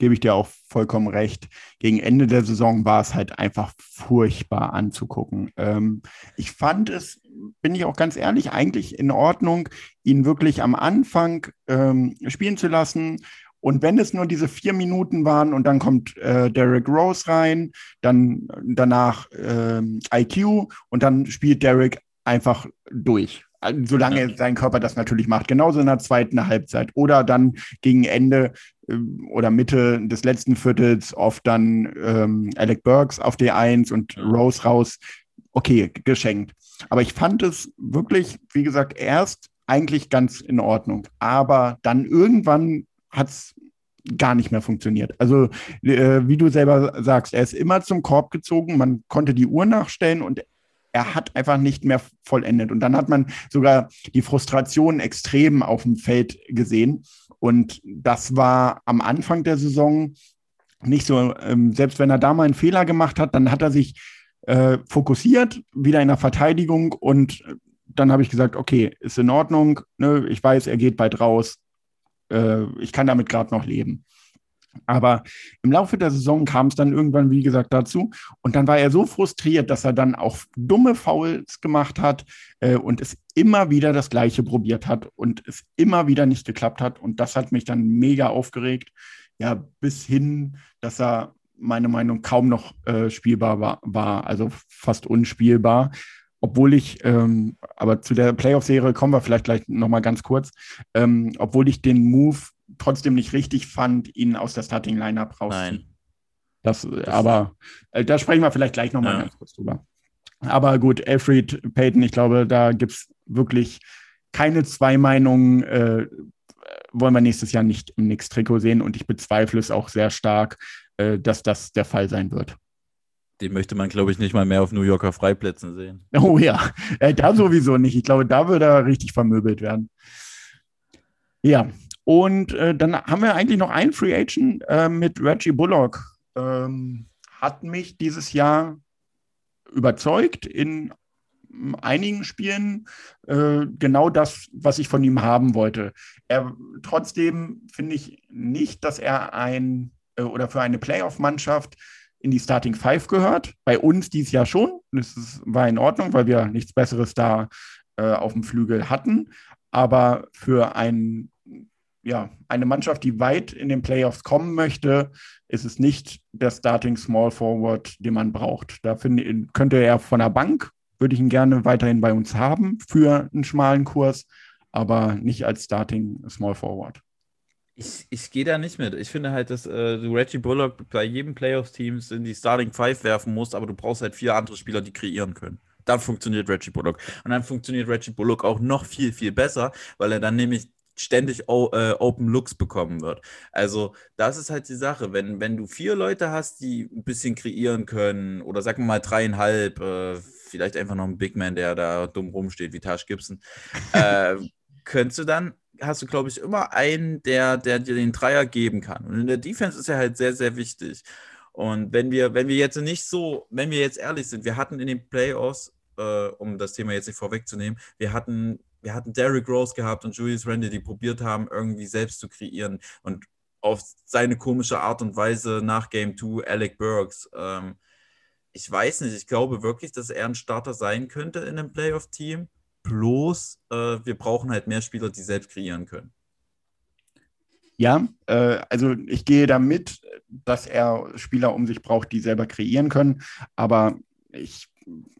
Gebe ich dir auch vollkommen recht. Gegen Ende der Saison war es halt einfach furchtbar anzugucken. Ähm, ich fand es, bin ich auch ganz ehrlich, eigentlich in Ordnung, ihn wirklich am Anfang ähm, spielen zu lassen. Und wenn es nur diese vier Minuten waren und dann kommt äh, Derek Rose rein, dann danach ähm, IQ und dann spielt Derek einfach durch. Also, Solange Ja. sein Körper das natürlich macht. Genauso in der zweiten Halbzeit. Oder dann gegen Ende ähm, oder Mitte des letzten Viertels oft dann ähm, Alec Burks auf D1 und. Rose raus. Okay, geschenkt. Aber ich fand es wirklich, wie gesagt, erst eigentlich ganz in Ordnung. Aber dann irgendwann hat es gar nicht mehr funktioniert. Also, äh, wie du selber sagst, er ist immer zum Korb gezogen, man konnte die Uhr nachstellen und er hat einfach nicht mehr vollendet. Und dann hat man sogar die Frustration extrem auf dem Feld gesehen. Und das war am Anfang der Saison nicht so, ähm, selbst wenn er da mal einen Fehler gemacht hat, dann hat er sich äh, fokussiert, wieder in der Verteidigung und dann habe ich gesagt, okay, ist in Ordnung, ne? ich weiß, er geht bald raus, äh, ich kann damit gerade noch leben. Aber im Laufe der Saison kam es dann irgendwann, wie gesagt, dazu. Und dann war er so frustriert, dass er dann auch dumme Fouls gemacht hat äh, und es immer wieder das Gleiche probiert hat und es immer wieder nicht geklappt hat. Und das hat mich dann mega aufgeregt. Ja, bis hin, dass er meiner Meinung kaum noch äh, spielbar war, war, also fast unspielbar. Obwohl ich, ähm, aber zu der Playoff-Serie kommen wir vielleicht gleich nochmal ganz kurz, ähm, obwohl ich den Move trotzdem nicht richtig fand, ihn aus der Starting Lineup rauszunehmen. Nein. Das, aber äh, da sprechen wir vielleicht gleich nochmal Ja. ganz kurz drüber. Aber gut, Alfred Payton, ich glaube, da gibt es wirklich keine zwei Meinungen. Äh, wollen wir nächstes Jahr nicht im Nix-Trikot sehen und ich bezweifle es auch sehr stark, äh, dass das der Fall sein wird. Den möchte man, glaube ich, nicht mal mehr auf New Yorker Freiplätzen sehen. Oh ja, äh, da sowieso nicht. Ich glaube, da würde er richtig vermöbelt werden. Ja, und äh, dann haben wir eigentlich noch einen Free Agent äh, mit Reggie Bullock. Ähm, hat mich dieses Jahr überzeugt in einigen Spielen äh, genau das, was ich von ihm haben wollte. Er, trotzdem finde ich nicht, dass er ein äh, oder für eine Playoff-Mannschaft in die Starting Five gehört. Bei uns dies Jahr schon. Das ist, war in Ordnung, weil wir nichts Besseres da äh, auf dem Flügel hatten. Aber für ein, ja, eine Mannschaft, die weit in den Playoffs kommen möchte, ist es nicht der Starting Small Forward, den man braucht. Da finde, könnte er von der Bank, würde ich ihn gerne weiterhin bei uns haben für einen schmalen Kurs, aber nicht als Starting Small Forward. Ich, ich gehe da nicht mit. Ich finde halt, dass äh, du Reggie Bullock bei jedem Playoffs-Team in die Starting Five werfen musst, aber du brauchst halt vier andere Spieler, die kreieren können. Dann funktioniert Reggie Bullock. Und dann funktioniert Reggie Bullock auch noch viel, viel besser, weil er dann nämlich ständig o äh, Open Looks bekommen wird. Also das ist halt die Sache. Wenn, wenn du vier Leute hast, die ein bisschen kreieren können, oder sagen wir mal dreieinhalb, äh, vielleicht einfach noch ein Big Man, der da dumm rumsteht, wie Tash Gibson, äh, könntest du dann hast du, glaube ich, immer einen, der, der dir den Dreier geben kann. Und in der Defense ist er halt sehr, sehr wichtig. Und wenn wir, wenn wir jetzt nicht so, wenn wir jetzt ehrlich sind, wir hatten in den Playoffs, äh, um das Thema jetzt nicht vorwegzunehmen, wir hatten, wir hatten Derrick Rose gehabt und Julius Randle, die probiert haben, irgendwie selbst zu kreieren und auf seine komische Art und Weise nach Game 2 Alec Burks. Ähm, ich weiß nicht, ich glaube wirklich, dass er ein Starter sein könnte in einem Playoff-Team. Bloß, äh, wir brauchen halt mehr Spieler, die selbst kreieren können. Ja, äh, also ich gehe damit, dass er Spieler um sich braucht, die selber kreieren können. Aber ich,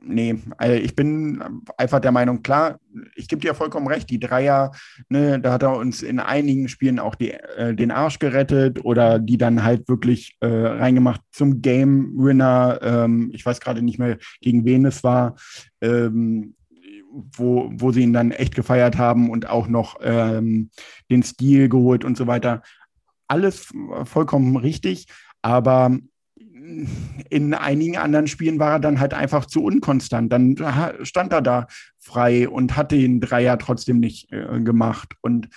nee, also ich bin einfach der Meinung, klar, ich gebe dir vollkommen recht, die Dreier, ne, da hat er uns in einigen Spielen auch die, äh, den Arsch gerettet oder die dann halt wirklich äh, reingemacht zum Game Winner. Ähm, ich weiß gerade nicht mehr, gegen wen es war. Ähm, wo, wo sie ihn dann echt gefeiert haben und auch noch ähm, den Stil geholt und so weiter. Alles vollkommen richtig, aber in einigen anderen Spielen war er dann halt einfach zu unkonstant. Dann stand er da frei und hat den Dreier trotzdem nicht äh, gemacht. Und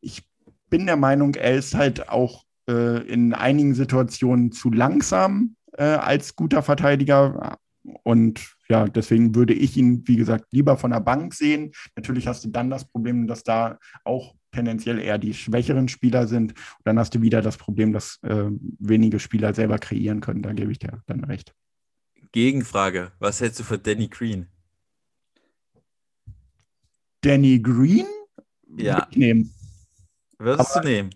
ich bin der Meinung, er ist halt auch äh, in einigen Situationen zu langsam äh, als guter Verteidiger. Und ja, deswegen würde ich ihn, wie gesagt, lieber von der Bank sehen. Natürlich hast du dann das Problem, dass da auch tendenziell eher die schwächeren Spieler sind. Und dann hast du wieder das Problem, dass äh, wenige Spieler selber kreieren können. Da gebe ich dir dann recht. Gegenfrage: Was hältst du für Danny Green? Danny Green? Ja. Nehmen. Würdest Aber- du nehmen?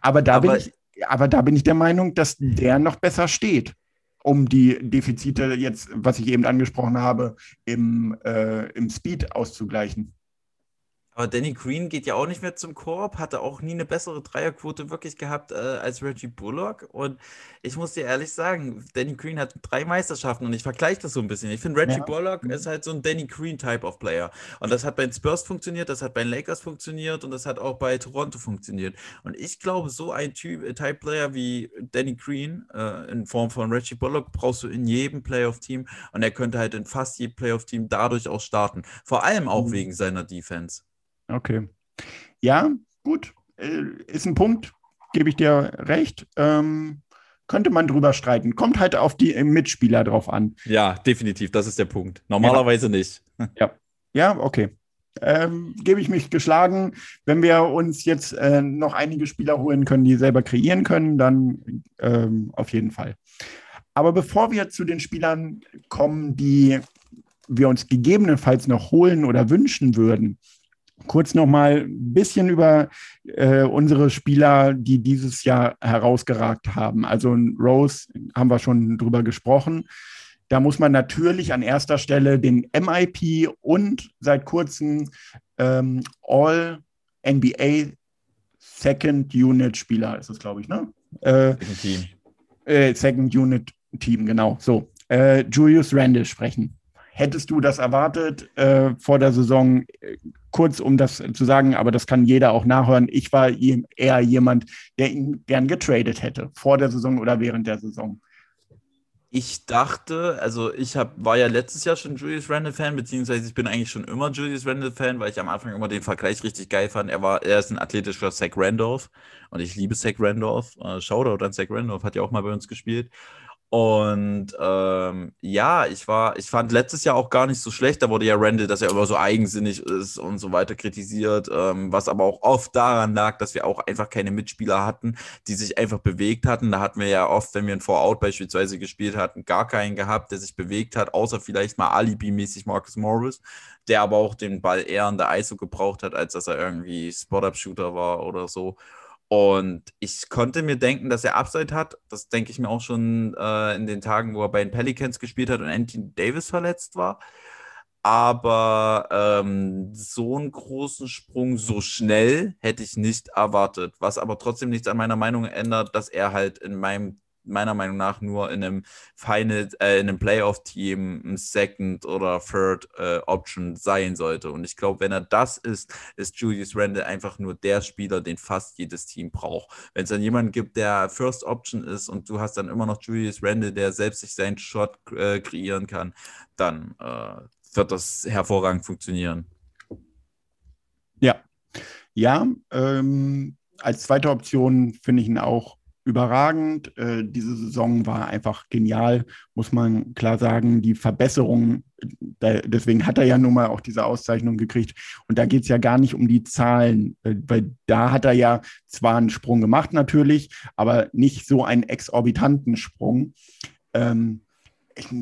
Aber da, Aber- bin ich, aber da bin ich der Meinung, dass der noch besser steht, um die Defizite jetzt, was ich eben angesprochen habe, im, äh, im Speed auszugleichen. Aber Danny Green geht ja auch nicht mehr zum Korb, hatte auch nie eine bessere Dreierquote wirklich gehabt äh, als Reggie Bullock. Und ich muss dir ehrlich sagen, Danny Green hat drei Meisterschaften und ich vergleiche das so ein bisschen. Ich finde, Reggie Ja. Bullock ist halt so ein Danny Green-Type of Player. Und das hat bei den Spurs funktioniert, das hat bei den Lakers funktioniert und das hat auch bei Toronto funktioniert. Und ich glaube, so ein Typ, äh, Type-Player wie Danny Green äh, in Form von Reggie Bullock brauchst du in jedem Playoff-Team und er könnte halt in fast jedem Playoff-Team dadurch auch starten. Vor allem auch Mhm. wegen seiner Defense. Okay. Ja, gut. Äh, ist ein Punkt, gebe ich dir recht. Ähm, könnte man drüber streiten. Kommt halt auf die Mitspieler drauf an. Ja, definitiv, das ist der Punkt. Normalerweise nicht. Ja, okay. ähm, gebe ich mich geschlagen. Wenn wir uns jetzt äh, noch einige Spieler holen können, die selber kreieren können, dann ähm, auf jeden Fall. Aber bevor wir zu den Spielern kommen, die wir uns gegebenenfalls noch holen oder wünschen würden, kurz noch mal ein bisschen über äh, unsere Spieler, die dieses Jahr herausgeragt haben. Also Rose haben wir schon drüber gesprochen. Da muss man natürlich an erster Stelle den MIP und seit kurzem ähm, All NBA Second Unit Spieler ist es, glaube ich, ne? Äh, Team. Äh, Second Unit Team, genau. So, äh, Julius Randle sprechen. Hättest du das erwartet äh, vor der Saison? Kurz, um das zu sagen, aber das kann jeder auch nachhören. Ich war eher jemand, der ihn gern getradet hätte, vor der Saison oder während der Saison. Ich dachte, also ich hab, war ja letztes Jahr schon Julius Randle-Fan, beziehungsweise ich bin eigentlich schon immer Julius Randle-Fan, weil ich am Anfang immer den Vergleich richtig geil fand. Er war, er ist ein athletischer Zach Randolph und ich liebe Zach Randolph. Äh, Shoutout an Zach Randolph, hat ja auch mal bei uns gespielt. Und ähm, ja, ich war, ich fand letztes Jahr auch gar nicht so schlecht. Da wurde ja Randall, dass er immer so eigensinnig ist und so weiter kritisiert, ähm, was aber auch oft daran lag, dass wir auch einfach keine Mitspieler hatten, die sich einfach bewegt hatten. Da hatten wir ja oft, wenn wir ein Four-Out beispielsweise gespielt hatten, gar keinen gehabt, der sich bewegt hat, außer vielleicht mal Alibi-mäßig Marcus Morris, der aber auch den Ball eher in der ISO gebraucht hat, als dass er irgendwie Spot-Up-Shooter war oder so. Und ich konnte mir denken, dass er Upside hat. Das denke ich mir auch schon äh, in den Tagen, wo er bei den Pelicans gespielt hat und Anthony Davis verletzt war. Aber ähm, so einen großen Sprung so schnell hätte ich nicht erwartet. Was aber trotzdem nichts an meiner Meinung ändert, dass er halt in meinem meiner Meinung nach nur in einem Final, äh, in einem Playoff-Team ein Second oder Third äh, Option sein sollte. Und ich glaube, wenn er das ist, ist Julius Randle einfach nur der Spieler, den fast jedes Team braucht. Wenn es dann jemanden gibt, der First Option ist und du hast dann immer noch Julius Randle, der selbst sich seinen Shot äh, kreieren kann, dann äh, wird das hervorragend funktionieren. Ja, ja, ähm, als zweite Option finde ich ihn auch überragend. Äh, diese Saison war einfach genial, muss man klar sagen. Die Verbesserung, da, deswegen hat er ja nun mal auch diese Auszeichnung gekriegt. Und da geht es ja gar nicht um die Zahlen, äh, weil da hat er ja zwar einen Sprung gemacht natürlich, aber nicht so einen exorbitanten Sprung. Ähm,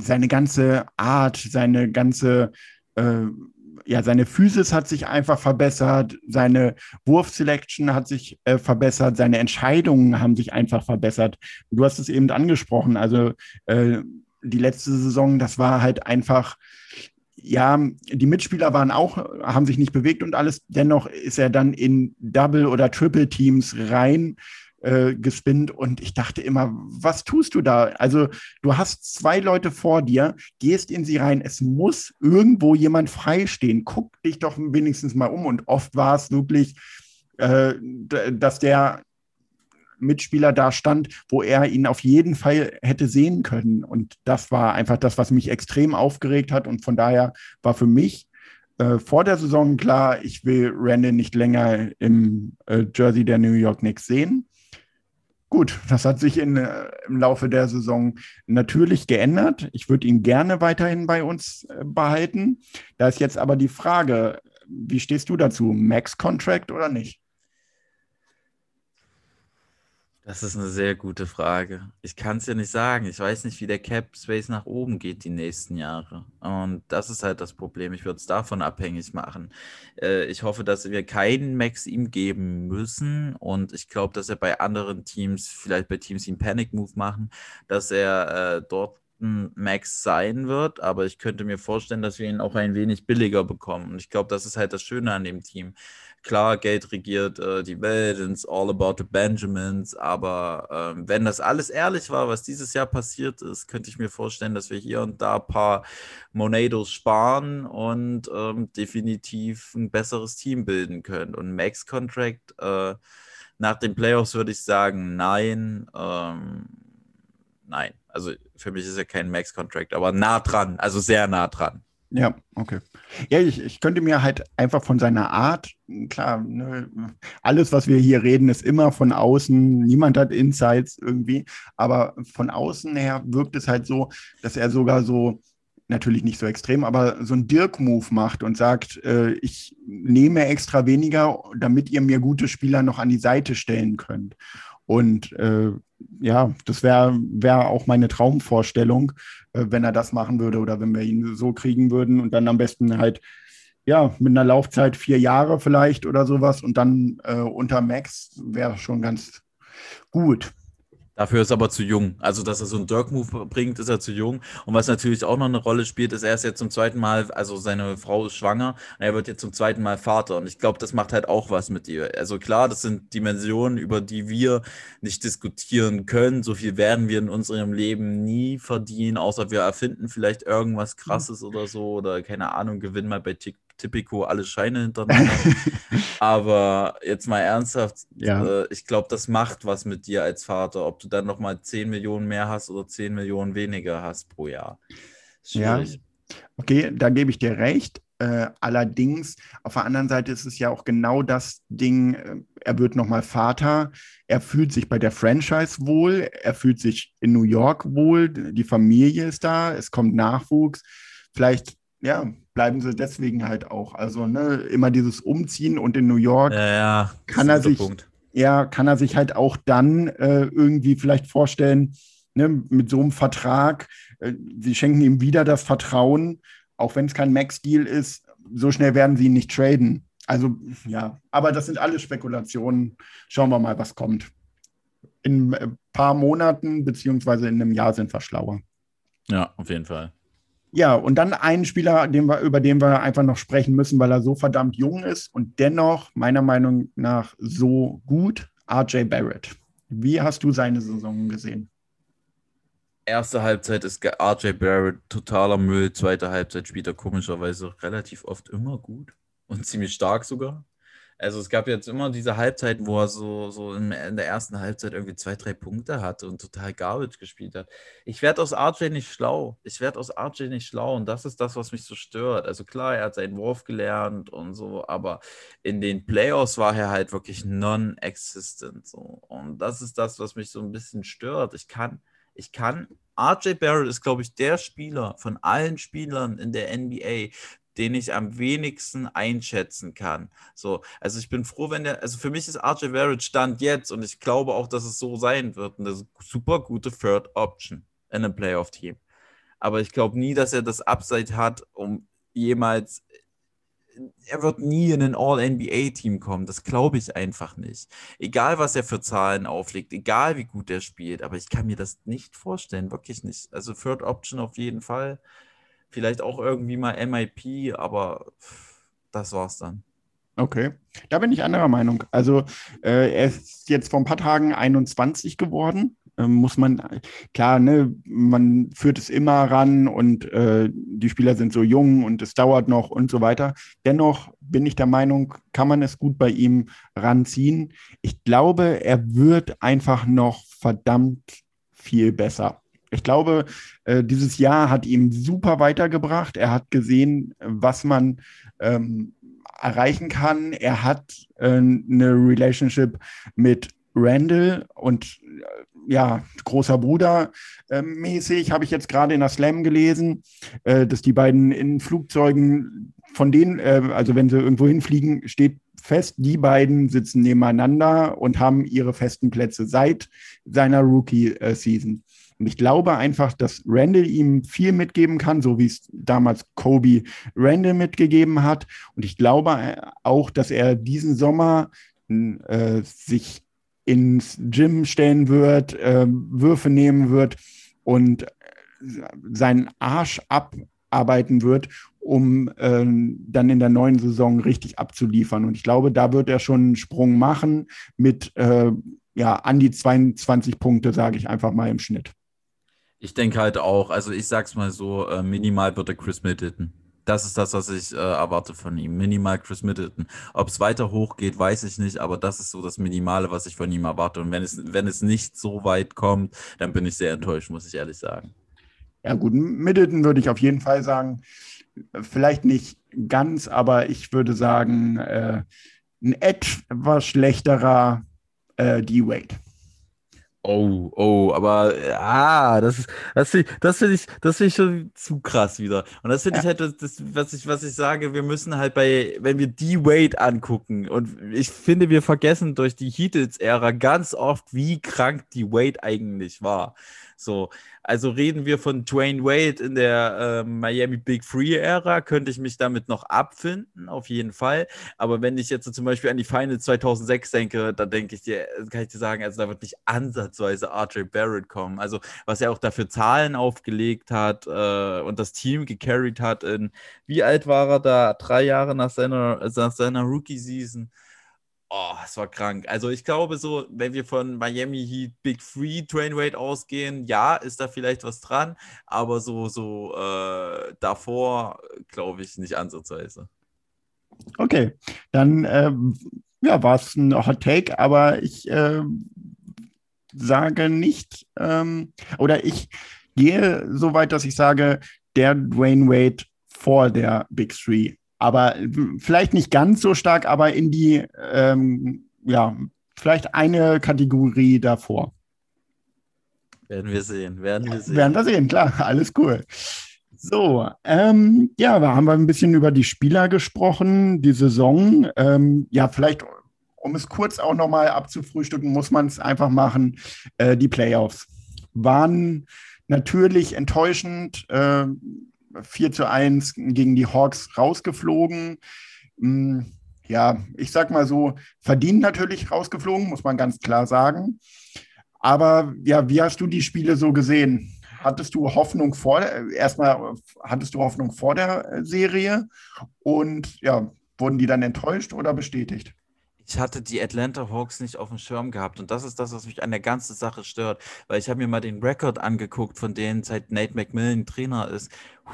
seine ganze Art, seine ganze äh, ja, seine Physis hat sich einfach verbessert, seine Wurfselection hat sich äh, verbessert, seine Entscheidungen haben sich einfach verbessert. Du hast es eben angesprochen, also äh, die letzte Saison, das war halt einfach, ja, die Mitspieler waren auch, haben sich nicht bewegt und alles. Dennoch ist er dann in Double- oder Triple-Teams rein äh, gespinnt und ich dachte immer, was tust du da? Also du hast zwei Leute vor dir, gehst in sie rein, es muss irgendwo jemand freistehen. Guck dich doch wenigstens mal um und oft war es wirklich, äh, dass der Mitspieler da stand, wo er ihn auf jeden Fall hätte sehen können. Und das war einfach das, was mich extrem aufgeregt hat. Und von daher war für mich äh, vor der Saison klar, ich will Randall nicht länger im äh, Jersey der New York Knicks sehen. Gut, das hat sich in, äh, im Laufe der Saison natürlich geändert. Ich würde ihn gerne weiterhin bei uns äh, behalten. Da ist jetzt aber die Frage, wie stehst du dazu? Max-Contract oder nicht? Das ist eine sehr gute Frage. Ich kann es ja nicht sagen. Ich weiß nicht, wie der Cap Space nach oben geht die nächsten Jahre. Und das ist halt das Problem. Ich würde es davon abhängig machen. Äh, ich hoffe, dass wir keinen Max ihm geben müssen. Und ich glaube, dass er bei anderen Teams, vielleicht bei Teams, die einen Panic Move machen, dass er äh, dort ein Max sein wird. Aber ich könnte mir vorstellen, dass wir ihn auch ein wenig billiger bekommen. Und ich glaube, das ist halt das Schöne an dem Team klar, Geld regiert äh, die Welt, it's all about the Benjamins, aber ähm, wenn das alles ehrlich war, was dieses Jahr passiert ist, könnte ich mir vorstellen, dass wir hier und da ein paar Monados sparen und ähm, definitiv ein besseres Team bilden können. Und Max Contract äh, nach den Playoffs würde ich sagen, nein, ähm, nein. Also für mich ist er kein Max Contract, aber nah dran, also sehr nah dran. Ja, okay. Ja, ich, ich könnte mir halt einfach von seiner Art, klar, ne, alles, was wir hier reden, ist immer von außen. Niemand hat Insights irgendwie, aber von außen her wirkt es halt so, dass er sogar so natürlich nicht so extrem, aber so ein Dirk-Move macht und sagt, äh, ich nehme extra weniger, damit ihr mir gute Spieler noch an die Seite stellen könnt. Und äh, ja, das wäre wär auch meine Traumvorstellung, äh, wenn er das machen würde oder wenn wir ihn so kriegen würden und dann am besten halt ja, mit einer Laufzeit vier Jahre vielleicht oder sowas und dann äh, unter Max wäre schon ganz gut. Dafür ist er aber zu jung. Also, dass er so einen Dirk-Move bringt, ist er zu jung. Und was natürlich auch noch eine Rolle spielt, ist, er ist jetzt zum zweiten Mal, also seine Frau ist schwanger, und er wird jetzt zum zweiten Mal Vater. Und ich glaube, das macht halt auch was mit ihr. Also klar, das sind Dimensionen, über die wir nicht diskutieren können. So viel werden wir in unserem Leben nie verdienen, außer wir erfinden vielleicht irgendwas Krasses oder so oder keine Ahnung, gewinnen mal bei TikTok Typico alle Scheine hintereinander. Aber jetzt mal ernsthaft, ja. äh, ich glaube, das macht was mit dir als Vater, ob du dann nochmal 10 Millionen mehr hast oder 10 Millionen weniger hast pro Jahr. Schwierig. Ja. Okay, da gebe ich dir recht. Äh, allerdings, auf der anderen Seite ist es ja auch genau das Ding, äh, er wird nochmal Vater, er fühlt sich bei der Franchise wohl, er fühlt sich in New York wohl, die Familie ist da, es kommt Nachwuchs. Vielleicht ja, bleiben sie deswegen halt auch. Also ne, immer dieses Umziehen und in New York ja, ja, kann er sich, Punkt. ja, kann er sich halt auch dann äh, irgendwie vielleicht vorstellen, ne, mit so einem Vertrag, äh, sie schenken ihm wieder das Vertrauen, auch wenn es kein Max-Deal ist, so schnell werden sie ihn nicht traden. Also ja, aber das sind alles Spekulationen. Schauen wir mal, was kommt. In ein paar Monaten beziehungsweise in einem Jahr sind wir schlauer. Ja, auf jeden Fall. Ja, und dann einen Spieler, den wir, über den wir einfach noch sprechen müssen, weil er so verdammt jung ist und dennoch meiner Meinung nach so gut, RJ Barrett. Wie hast du seine Saison gesehen? Erste Halbzeit ist RJ Barrett totaler Müll, zweite Halbzeit spielt er komischerweise relativ oft immer gut und ziemlich stark sogar. Also es gab jetzt immer diese Halbzeiten, wo er so, so in, der ersten Halbzeit irgendwie zwei, drei Punkte hatte und total Garbage gespielt hat. Ich werde aus RJ nicht schlau. Ich werde aus RJ nicht schlau und das ist das, was mich so stört. Also klar, er hat seinen Wurf gelernt und so, aber in den Playoffs war er halt wirklich non-existent. So. Und das ist das, was mich so ein bisschen stört. Ich kann, ich kann RJ Barrett ist, glaube ich, der Spieler von allen Spielern in der NBA, den ich am wenigsten einschätzen kann. So, also ich bin froh, wenn der, also für mich ist RJ Barrett Stand jetzt und ich glaube auch, dass es so sein wird. Und das ist eine super gute Third Option in einem Playoff-Team. Aber ich glaube nie, dass er das Upside hat, um jemals. Er wird nie in ein All-NBA-Team kommen. Das glaube ich einfach nicht. Egal, was er für Zahlen auflegt, egal wie gut er spielt, aber ich kann mir das nicht vorstellen, wirklich nicht. Also Third Option auf jeden Fall. Vielleicht auch irgendwie mal MIP, aber das war's dann. Okay, da bin ich anderer Meinung. Also äh, er ist jetzt vor ein paar Tagen 21 geworden. Ähm, muss man, klar, ne, man führt es immer ran und äh, die Spieler sind so jung und es dauert noch und so weiter. Dennoch bin ich der Meinung, kann man es gut bei ihm ranziehen. Ich glaube, er wird einfach noch verdammt viel besser. Ich glaube, äh, dieses Jahr hat ihm super weitergebracht. Er hat gesehen, was man ähm, erreichen kann. Er hat äh, eine Relationship mit Randall und äh, ja, großer Bruder äh, mäßig, habe ich jetzt gerade in der Slam gelesen, äh, dass die beiden in Flugzeugen von denen, äh, also wenn sie irgendwo hinfliegen, steht fest, die beiden sitzen nebeneinander und haben ihre festen Plätze seit seiner Rookie-Season. Und ich glaube einfach, dass Randall ihm viel mitgeben kann, so wie es damals Kobe Randall mitgegeben hat. Und ich glaube äh, auch, dass er diesen Sommer äh, sich ins Gym stellen wird, äh, Würfe nehmen wird und äh, seinen Arsch abarbeiten wird, um äh, dann in der neuen Saison richtig abzuliefern. Und ich glaube, da wird er schon einen Sprung machen mit äh, ja, an die 22 Punkte, sage ich einfach mal im Schnitt. Ich denke halt auch, also ich sag's mal so, äh, minimal wird er Chris Middleton. Das ist das, was ich äh, erwarte von ihm. Minimal Chris Middleton. Ob es weiter hochgeht, weiß ich nicht, aber das ist so das Minimale, was ich von ihm erwarte. Und wenn es, wenn es nicht so weit kommt, dann bin ich sehr enttäuscht, muss ich ehrlich sagen. Ja, gut, Middleton würde ich auf jeden Fall sagen. Vielleicht nicht ganz, aber ich würde sagen, äh, ein etwas schlechterer äh, D-Wade. Oh, oh, aber ah, das ist, das finde das find ich, das finde ich schon zu krass wieder. Und das finde ich halt, das, das, was ich, was ich sage, wir müssen halt bei, wenn wir die Wade angucken, und ich finde, wir vergessen durch die Heatles-Ära ganz oft, wie krank die Wade eigentlich war. So, also reden wir von Dwayne Wade in der äh, Miami Big Free Ära, könnte ich mich damit noch abfinden, auf jeden Fall. Aber wenn ich jetzt so zum Beispiel an die Finals 2006 denke, dann denke ich dir, kann ich dir sagen, also da wird nicht ansatzweise RJ Barrett kommen. Also was er auch dafür Zahlen aufgelegt hat äh, und das Team gecarried hat in, wie alt war er da? Drei Jahre nach seiner, nach seiner Rookie-Season. Oh, es war krank. Also ich glaube so, wenn wir von Miami Heat Big Free Train Rate ausgehen, ja, ist da vielleicht was dran, aber so, so äh, davor glaube ich nicht ansatzweise. Okay, dann ähm, ja, war es ein Hot Take, aber ich äh, sage nicht, ähm, oder ich gehe so weit, dass ich sage, der Dwayne Wade vor der Big Three aber vielleicht nicht ganz so stark, aber in die, ähm, ja, vielleicht eine Kategorie davor. Werden wir sehen, werden wir sehen. Werden wir sehen, klar, alles cool. So, ähm, ja, da haben wir ein bisschen über die Spieler gesprochen, die Saison. Ähm, ja, vielleicht, um es kurz auch nochmal abzufrühstücken, muss man es einfach machen. Äh, die Playoffs waren natürlich enttäuschend. Äh, 4 zu 1 gegen die Hawks rausgeflogen. Hm, ja, ich sag mal so, verdient natürlich rausgeflogen, muss man ganz klar sagen. Aber ja, wie hast du die Spiele so gesehen? Hattest du Hoffnung vor, erstmal hattest du Hoffnung vor der Serie und ja, wurden die dann enttäuscht oder bestätigt? Ich hatte die Atlanta Hawks nicht auf dem Schirm gehabt und das ist das, was mich an der ganzen Sache stört, weil ich habe mir mal den Rekord angeguckt, von denen seit Nate McMillan Trainer ist. Puh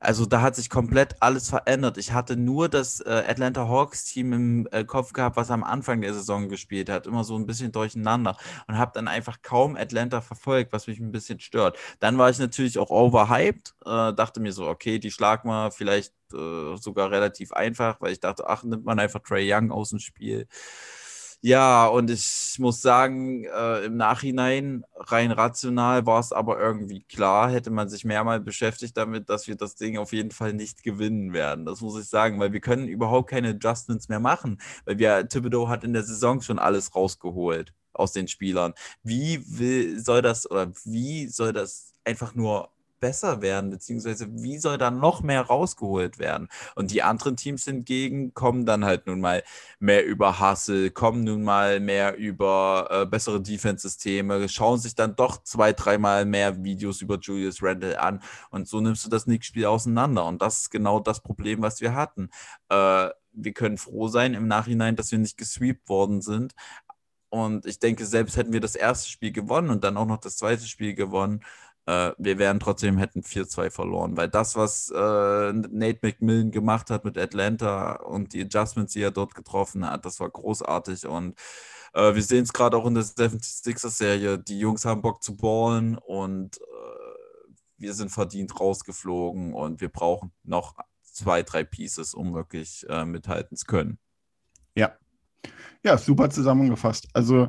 also da hat sich komplett alles verändert. Ich hatte nur das äh, Atlanta Hawks Team im äh, Kopf gehabt, was am Anfang der Saison gespielt hat, immer so ein bisschen durcheinander und habe dann einfach kaum Atlanta verfolgt, was mich ein bisschen stört. Dann war ich natürlich auch overhyped, äh, dachte mir so, okay, die schlagen wir vielleicht äh, sogar relativ einfach, weil ich dachte, ach, nimmt man einfach Trey Young aus dem Spiel. Ja, und ich muss sagen, äh, im Nachhinein, rein rational, war es aber irgendwie klar, hätte man sich mehrmals beschäftigt damit, dass wir das Ding auf jeden Fall nicht gewinnen werden. Das muss ich sagen, weil wir können überhaupt keine Adjustments mehr machen, weil wir, Thibodeau hat in der Saison schon alles rausgeholt aus den Spielern. Wie will, soll das, oder wie soll das einfach nur besser werden, beziehungsweise wie soll da noch mehr rausgeholt werden? Und die anderen Teams hingegen kommen dann halt nun mal mehr über Hustle, kommen nun mal mehr über äh, bessere Defense-Systeme, schauen sich dann doch zwei, dreimal mehr Videos über Julius Randle an und so nimmst du das Knicks-Spiel auseinander. Und das ist genau das Problem, was wir hatten. Äh, wir können froh sein im Nachhinein, dass wir nicht gesweept worden sind. Und ich denke, selbst hätten wir das erste Spiel gewonnen und dann auch noch das zweite Spiel gewonnen, äh, wir wären trotzdem, hätten 4-2 verloren, weil das, was äh, Nate McMillan gemacht hat mit Atlanta und die Adjustments, die er dort getroffen hat, das war großartig und äh, wir sehen es gerade auch in der 76er-Serie, die Jungs haben Bock zu ballen und äh, wir sind verdient rausgeflogen und wir brauchen noch zwei, drei Pieces, um wirklich äh, mithalten zu können. Ja, super zusammengefasst. Also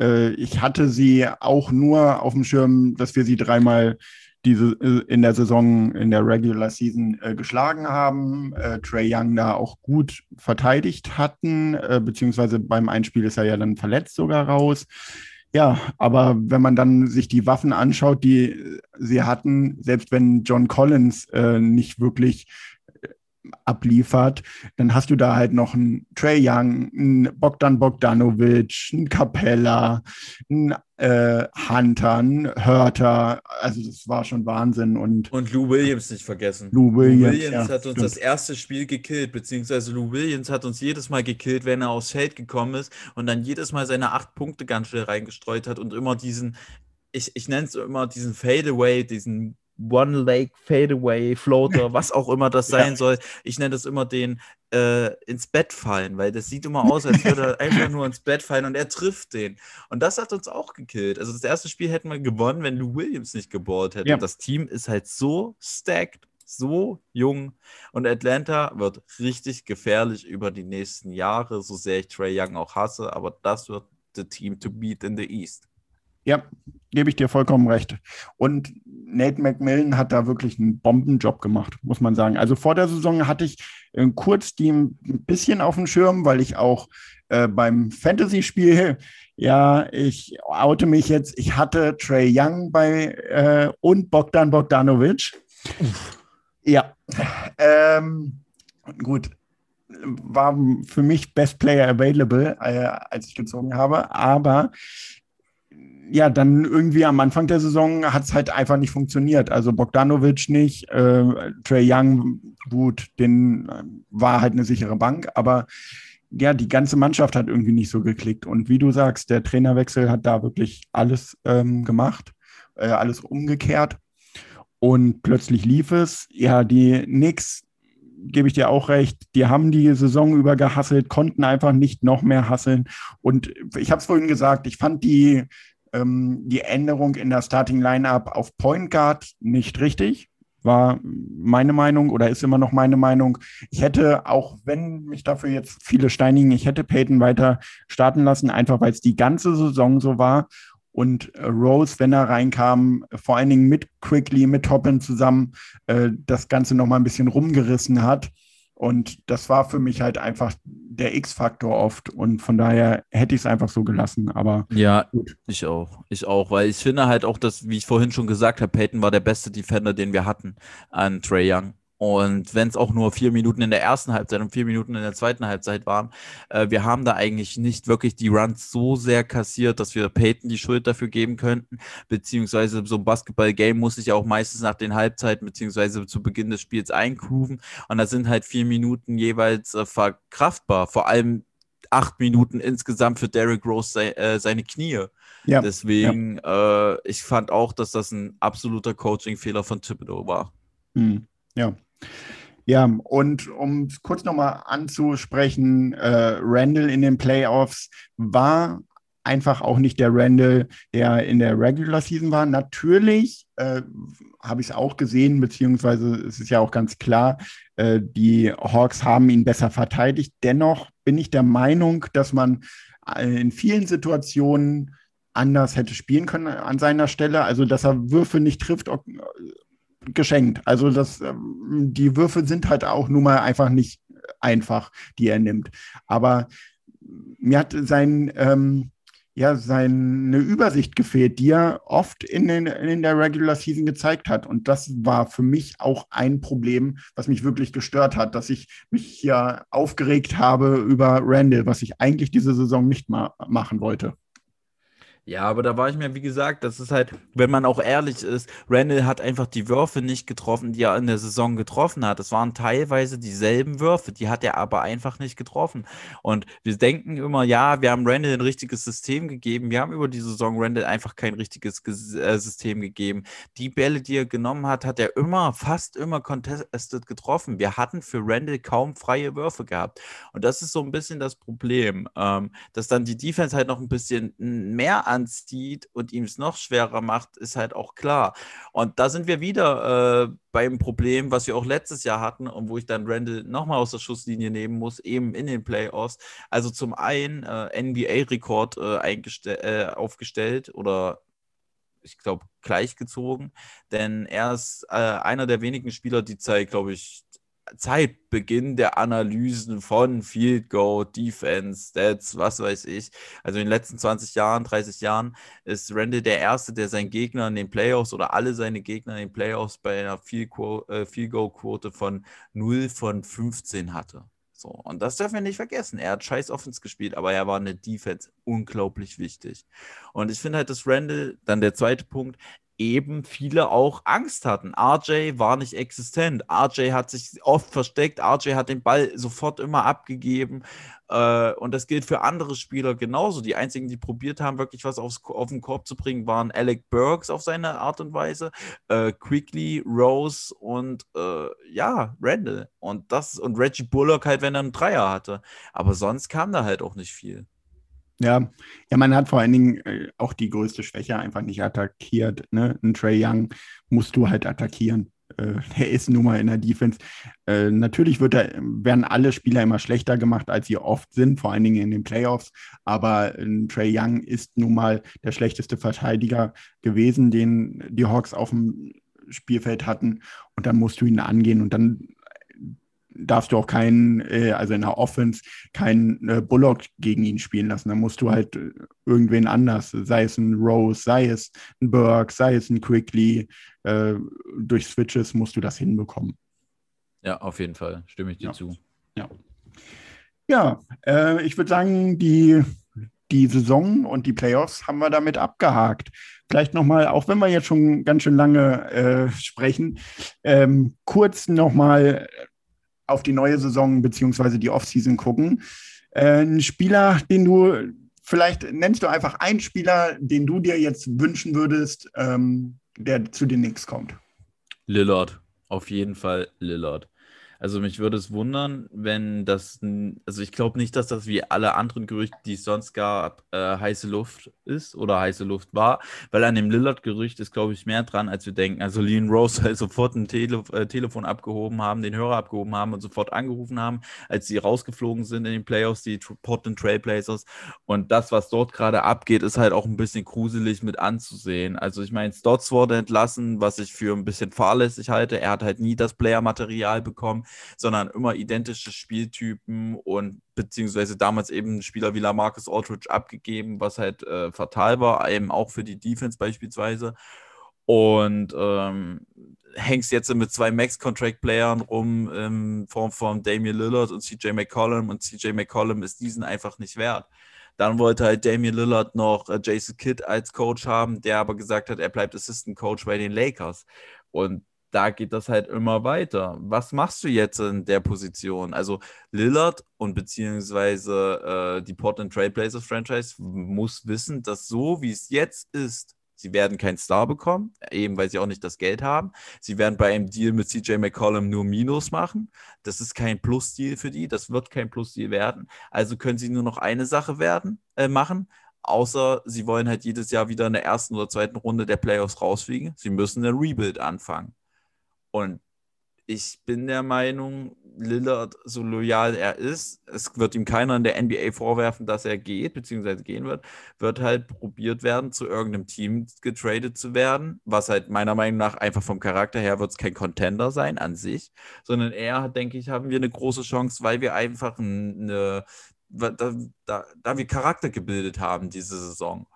äh, ich hatte sie auch nur auf dem Schirm, dass wir sie dreimal diese äh, in der Saison, in der Regular Season äh, geschlagen haben. Äh, Trey Young da auch gut verteidigt hatten, äh, beziehungsweise beim Einspiel ist er ja dann verletzt sogar raus. Ja, aber wenn man dann sich die Waffen anschaut, die sie hatten, selbst wenn John Collins äh, nicht wirklich abliefert, dann hast du da halt noch einen Trey Young, einen Bogdan Bogdanovic, einen Capella, einen äh, Hunter, einen Hörter. Also das war schon Wahnsinn. Und, und Lou Williams nicht vergessen. Lou Williams, Lou Williams ja, hat uns stimmt. das erste Spiel gekillt, beziehungsweise Lou Williams hat uns jedes Mal gekillt, wenn er aufs Feld gekommen ist und dann jedes Mal seine acht Punkte ganz schnell reingestreut hat und immer diesen, ich, ich nenne es immer diesen Fadeaway, diesen One Lake Fadeaway Floater, was auch immer das sein ja. soll. Ich nenne das immer den äh, ins Bett fallen, weil das sieht immer aus, als würde er einfach nur ins Bett fallen und er trifft den. Und das hat uns auch gekillt. Also das erste Spiel hätten wir gewonnen, wenn Lou Williams nicht gebohrt hätte. Ja. Das Team ist halt so stacked, so jung und Atlanta wird richtig gefährlich über die nächsten Jahre, so sehr ich Trey Young auch hasse, aber das wird the team to beat in the East. Ja, gebe ich dir vollkommen recht. Und Nate McMillan hat da wirklich einen Bombenjob gemacht, muss man sagen. Also vor der Saison hatte ich äh, kurz die ein bisschen auf dem Schirm, weil ich auch äh, beim Fantasy-Spiel, ja, ich oute mich jetzt, ich hatte Trey Young bei äh, und Bogdan Bogdanovic. Ja. Ähm, gut, war für mich Best Player Available, äh, als ich gezogen habe. Aber ja, dann irgendwie am Anfang der Saison hat es halt einfach nicht funktioniert. Also Bogdanovic nicht, äh, Trey Young, gut, den äh, war halt eine sichere Bank, aber ja, die ganze Mannschaft hat irgendwie nicht so geklickt. Und wie du sagst, der Trainerwechsel hat da wirklich alles ähm, gemacht, äh, alles umgekehrt. Und plötzlich lief es. Ja, die Knicks, gebe ich dir auch recht, die haben die Saison über gehasselt, konnten einfach nicht noch mehr hasseln. Und ich habe es vorhin gesagt, ich fand die ähm, die Änderung in der Starting Lineup auf Point Guard nicht richtig. War meine Meinung oder ist immer noch meine Meinung. Ich hätte, auch wenn mich dafür jetzt viele steinigen, ich hätte Peyton weiter starten lassen, einfach weil es die ganze Saison so war. Und äh, Rose, wenn er reinkam, vor allen Dingen mit Quickly, mit Toppin zusammen, äh, das Ganze nochmal ein bisschen rumgerissen hat. Und das war für mich halt einfach der X-Faktor oft. Und von daher hätte ich es einfach so gelassen. Aber ja, gut. ich auch. Ich auch, weil ich finde halt auch, dass, wie ich vorhin schon gesagt habe, Peyton war der beste Defender, den wir hatten an Trey Young. Und wenn es auch nur vier Minuten in der ersten Halbzeit und vier Minuten in der zweiten Halbzeit waren, äh, wir haben da eigentlich nicht wirklich die Runs so sehr kassiert, dass wir Peyton die Schuld dafür geben könnten. Beziehungsweise so ein Basketball-Game muss sich ja auch meistens nach den Halbzeiten beziehungsweise zu Beginn des Spiels eingrooven. Und da sind halt vier Minuten jeweils äh, verkraftbar. Vor allem acht Minuten insgesamt für Derrick Rose se äh, seine Knie. Ja, Deswegen, ja. Äh, ich fand auch, dass das ein absoluter Coaching-Fehler von Thibodeau war. Hm. Ja, ja, und um kurz nochmal anzusprechen, äh, Randall in den Playoffs war einfach auch nicht der Randall, der in der Regular Season war. Natürlich äh, habe ich es auch gesehen, beziehungsweise es ist ja auch ganz klar, äh, die Hawks haben ihn besser verteidigt. Dennoch bin ich der Meinung, dass man äh, in vielen Situationen anders hätte spielen können an seiner Stelle. Also, dass er Würfe nicht trifft, geschenkt. Also das, ähm, die Würfe sind halt auch nun mal einfach nicht einfach, die er nimmt. Aber mir hat sein, ähm, ja, seine Übersicht gefehlt, die er oft in, den, in der Regular Season gezeigt hat. Und das war für mich auch ein Problem, was mich wirklich gestört hat, dass ich mich hier aufgeregt habe über Randall, was ich eigentlich diese Saison nicht mal machen wollte. Ja, aber da war ich mir, wie gesagt, das ist halt, wenn man auch ehrlich ist, Randall hat einfach die Würfe nicht getroffen, die er in der Saison getroffen hat. Es waren teilweise dieselben Würfe, die hat er aber einfach nicht getroffen. Und wir denken immer, ja, wir haben Randall ein richtiges System gegeben. Wir haben über die Saison Randall einfach kein richtiges äh, System gegeben. Die Bälle, die er genommen hat, hat er immer, fast immer contested getroffen. Wir hatten für Randall kaum freie Würfe gehabt. Und das ist so ein bisschen das Problem, ähm, dass dann die Defense halt noch ein bisschen mehr anzieht und ihm es noch schwerer macht, ist halt auch klar. Und da sind wir wieder äh, beim Problem, was wir auch letztes Jahr hatten und wo ich dann Randall nochmal aus der Schusslinie nehmen muss, eben in den Playoffs. Also zum einen äh, NBA-Rekord äh, äh, aufgestellt oder ich glaube, gleichgezogen, denn er ist äh, einer der wenigen Spieler, die Zeit, glaube ich, Zeitbeginn der Analysen von Field Goal, Defense, Stats, was weiß ich. Also in den letzten 20 Jahren, 30 Jahren ist Randall der Erste, der seinen Gegner in den Playoffs oder alle seine Gegner in den Playoffs bei einer Field äh, Goal Quote von 0 von 15 hatte. So, und das dürfen wir nicht vergessen. Er hat scheiß Offense gespielt, aber er war eine Defense unglaublich wichtig. Und ich finde halt, dass Randall, dann der zweite Punkt, eben viele auch Angst hatten. RJ war nicht existent. RJ hat sich oft versteckt. RJ hat den Ball sofort immer abgegeben. Äh, und das gilt für andere Spieler genauso. Die einzigen, die probiert haben, wirklich was aufs, auf den Korb zu bringen, waren Alec Burks auf seine Art und Weise, äh, Quickly, Rose und äh, ja, Randall. Und das und Reggie Bullock halt, wenn er einen Dreier hatte. Aber sonst kam da halt auch nicht viel. Ja, ja, man hat vor allen Dingen äh, auch die größte Schwäche einfach nicht attackiert. Ne? Ein Trey Young musst du halt attackieren. äh, er ist nun mal in der Defense. Äh, natürlich wird er, werden alle Spieler immer schlechter gemacht, als sie oft sind, vor allen Dingen in den Playoffs. Aber äh, Trey Young ist nun mal der schlechteste Verteidiger gewesen, den die Hawks auf dem Spielfeld hatten. Und dann musst du ihn angehen und dann darfst du auch keinen, äh, also in der Offense, keinen äh, Bullock gegen ihn spielen lassen. Da musst du halt äh, irgendwen anders, sei es ein Rose, sei es ein Burke, sei es ein Quickly, äh, durch Switches musst du das hinbekommen. Ja, auf jeden Fall, stimme ich dir ja. zu. Ja, ja äh, ich würde sagen, die, die Saison und die Playoffs haben wir damit abgehakt. Vielleicht nochmal, auch wenn wir jetzt schon ganz schön lange äh, sprechen, ähm, kurz nochmal auf die neue Saison beziehungsweise die Offseason gucken. Äh, ein Spieler, den du vielleicht nennst du einfach einen Spieler, den du dir jetzt wünschen würdest, ähm, der zu den Knicks kommt. Lillard, auf jeden Fall Lillard. Also mich würde es wundern, wenn das, also ich glaube nicht, dass das wie alle anderen Gerüchte, die es sonst gab, äh, heiße Luft ist oder heiße Luft war, weil an dem Lillard-Gerücht ist, glaube ich, mehr dran, als wir denken. Also Lean Rose halt sofort ein Tele äh, Telefon abgehoben haben, den Hörer abgehoben haben und sofort angerufen haben, als sie rausgeflogen sind in den Playoffs, die Portland Trailblazers. Und das, was dort gerade abgeht, ist halt auch ein bisschen gruselig mit anzusehen. Also ich meine, Stotts wurde entlassen, was ich für ein bisschen fahrlässig halte. Er hat halt nie das Player-Material bekommen sondern immer identische Spieltypen und beziehungsweise damals eben Spieler wie Lamarcus Aldridge abgegeben, was halt äh, fatal war, eben auch für die Defense beispielsweise. Und ähm, hängst jetzt mit zwei Max-Contract-Playern rum in Form von Damian Lillard und CJ McCollum und CJ McCollum ist diesen einfach nicht wert. Dann wollte halt Damian Lillard noch äh, Jason Kidd als Coach haben, der aber gesagt hat, er bleibt Assistant Coach bei den Lakers. Und da geht das halt immer weiter. Was machst du jetzt in der Position? Also Lillard und beziehungsweise äh, die Portland Trailblazers Franchise muss wissen, dass so wie es jetzt ist, sie werden keinen Star bekommen, eben weil sie auch nicht das Geld haben. Sie werden bei einem Deal mit CJ McCollum nur Minus machen. Das ist kein Plus-Deal für die, das wird kein Plus-Deal werden. Also können sie nur noch eine Sache werden, äh, machen, außer sie wollen halt jedes Jahr wieder in der ersten oder zweiten Runde der Playoffs rausfliegen. Sie müssen ein Rebuild anfangen. Und ich bin der Meinung, Lillard, so loyal er ist, es wird ihm keiner in der NBA vorwerfen, dass er geht, beziehungsweise gehen wird, wird halt probiert werden, zu irgendeinem Team getradet zu werden, was halt meiner Meinung nach einfach vom Charakter her wird es kein Contender sein an sich, sondern eher, denke ich, haben wir eine große Chance, weil wir einfach eine, da, da, da wir Charakter gebildet haben diese Saison.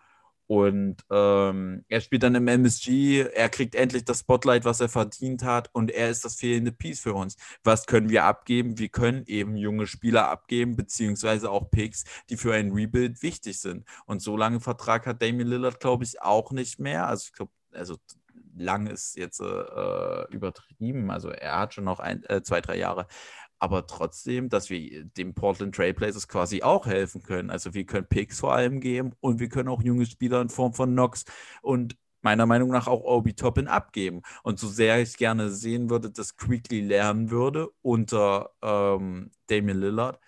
Und ähm, er spielt dann im MSG, er kriegt endlich das Spotlight, was er verdient hat, und er ist das fehlende Piece für uns. Was können wir abgeben? Wir können eben junge Spieler abgeben, beziehungsweise auch Picks, die für ein Rebuild wichtig sind. Und so lange Vertrag hat Damian Lillard, glaube ich, auch nicht mehr. Also ich glaube, also lang ist jetzt äh, übertrieben. Also er hat schon noch ein, äh, zwei, drei Jahre aber trotzdem, dass wir dem Portland Trailblazers quasi auch helfen können. Also wir können Picks vor allem geben und wir können auch junge Spieler in Form von Knox und meiner Meinung nach auch Obi Toppin abgeben. Und so sehr ich gerne sehen würde, dass Quickly lernen würde unter ähm, Damian Lillard,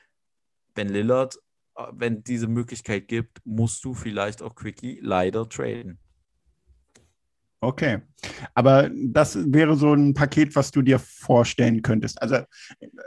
wenn Lillard, äh, wenn diese Möglichkeit gibt, musst du vielleicht auch Quickly leider traden. Okay. Aber das wäre so ein Paket, was du dir vorstellen könntest. Also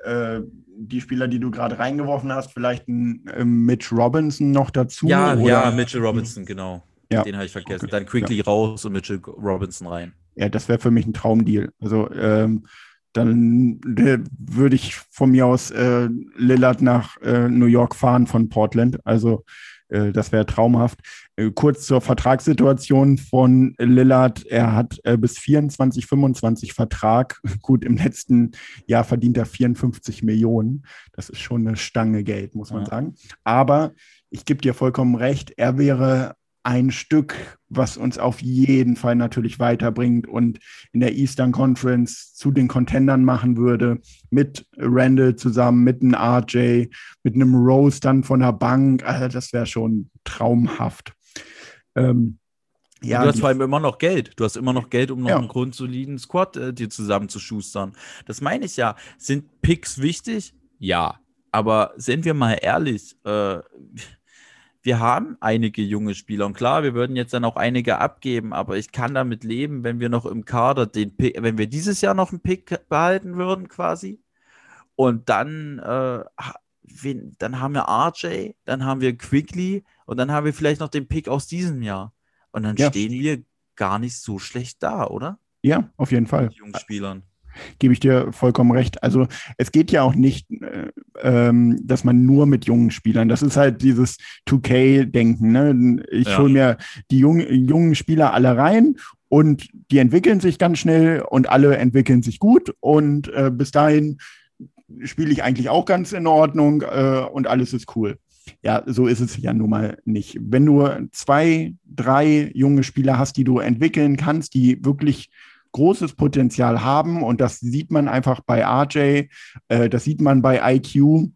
äh, die Spieler, die du gerade reingeworfen hast, vielleicht ein äh, Mitch Robinson noch dazu? Ja, oder? ja, Mitchell Robinson, genau. Ja. Den habe ich vergessen. Okay. Dann quickly ja. raus und Mitchell Robinson rein. Ja, das wäre für mich ein Traumdeal. Also ähm, dann würde ich von mir aus äh, Lillard nach äh, New York fahren von Portland. Also äh, das wäre traumhaft. Äh, kurz zur Vertragssituation von Lillard. Er hat äh, bis 24, 25 Vertrag. Gut, im letzten Jahr verdient er 54 Millionen. Das ist schon eine Stange Geld, muss man ja. sagen. Aber ich gebe dir vollkommen recht, er wäre ein Stück, was uns auf jeden Fall natürlich weiterbringt und in der Eastern Conference zu den Contendern machen würde, mit Randall zusammen, mit einem RJ, mit einem Rose dann von der Bank. Also das wäre schon traumhaft. Ähm, ja, du hast vor allem immer noch Geld. Du hast immer noch Geld, um noch ja. einen grundsoliden Squad äh, dir zusammenzuschustern. Das meine ich ja. Sind Picks wichtig? Ja. Aber sind wir mal ehrlich, äh, wir haben einige junge Spieler und klar, wir würden jetzt dann auch einige abgeben, aber ich kann damit leben, wenn wir noch im Kader den Pick, wenn wir dieses Jahr noch einen Pick behalten würden quasi und dann, äh, wen, dann haben wir RJ, dann haben wir Quickly und dann haben wir vielleicht noch den Pick aus diesem Jahr und dann Ja. stehen wir gar nicht so schlecht da, oder? Ja, auf jeden Fall. Mit jungen Spielern. Gebe ich dir vollkommen recht. Also es geht ja auch nicht, äh, ähm, dass man nur mit jungen Spielern, das ist halt dieses 2K-Denken. Ne? Ich Ja. hole mir die jungen, jungen Spieler alle rein und die entwickeln sich ganz schnell und alle entwickeln sich gut und äh, bis dahin spiele ich eigentlich auch ganz in Ordnung äh, und alles ist cool. Ja, so ist es ja nun mal nicht. Wenn du zwei, drei junge Spieler hast, die du entwickeln kannst, die wirklich großes Potenzial haben und das sieht man einfach bei RJ, äh, das sieht man bei IQ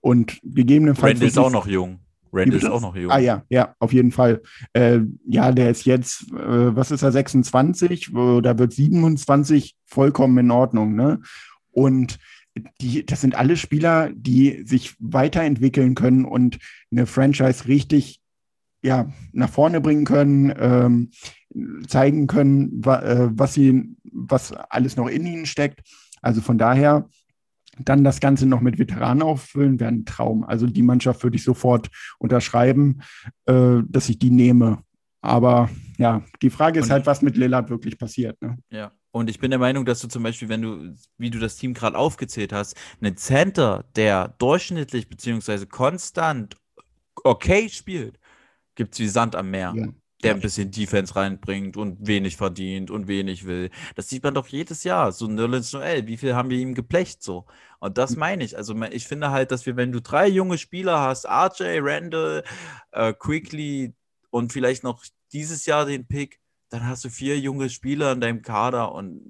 und gegebenenfalls. Randall ist auch noch jung. Randall ist auch noch jung. Ah ja, ja, auf jeden Fall. Äh, ja, der ist jetzt, äh, was ist er, 26 oder wird 27 vollkommen in Ordnung, ne? Und die, das sind alle Spieler, die sich weiterentwickeln können und eine Franchise richtig ja, nach vorne bringen können, ähm, zeigen können, wa äh, was sie, was alles noch in ihnen steckt. Also von daher dann das Ganze noch mit Veteranen auffüllen, wäre ein Traum. Also die Mannschaft würde ich sofort unterschreiben, äh, dass ich die nehme. Aber ja, die Frage ist Und- halt, was mit Lillard wirklich passiert. Ne? Ja. Und ich bin der Meinung, dass du zum Beispiel, wenn du, wie du das Team gerade aufgezählt hast, einen Center, der durchschnittlich beziehungsweise konstant okay spielt, gibt es wie Sand am Meer. Ja. Der ein bisschen Defense reinbringt und wenig verdient und wenig will. Das sieht man doch jedes Jahr. So Nerlens Noel, wie viel haben wir ihm geblecht so? Und Hm. das meine ich. Also ich finde halt, dass wir, wenn du drei junge Spieler hast, RJ, Randall, äh, Quickly und vielleicht noch dieses Jahr den Pick, dann hast du vier junge Spieler in deinem Kader und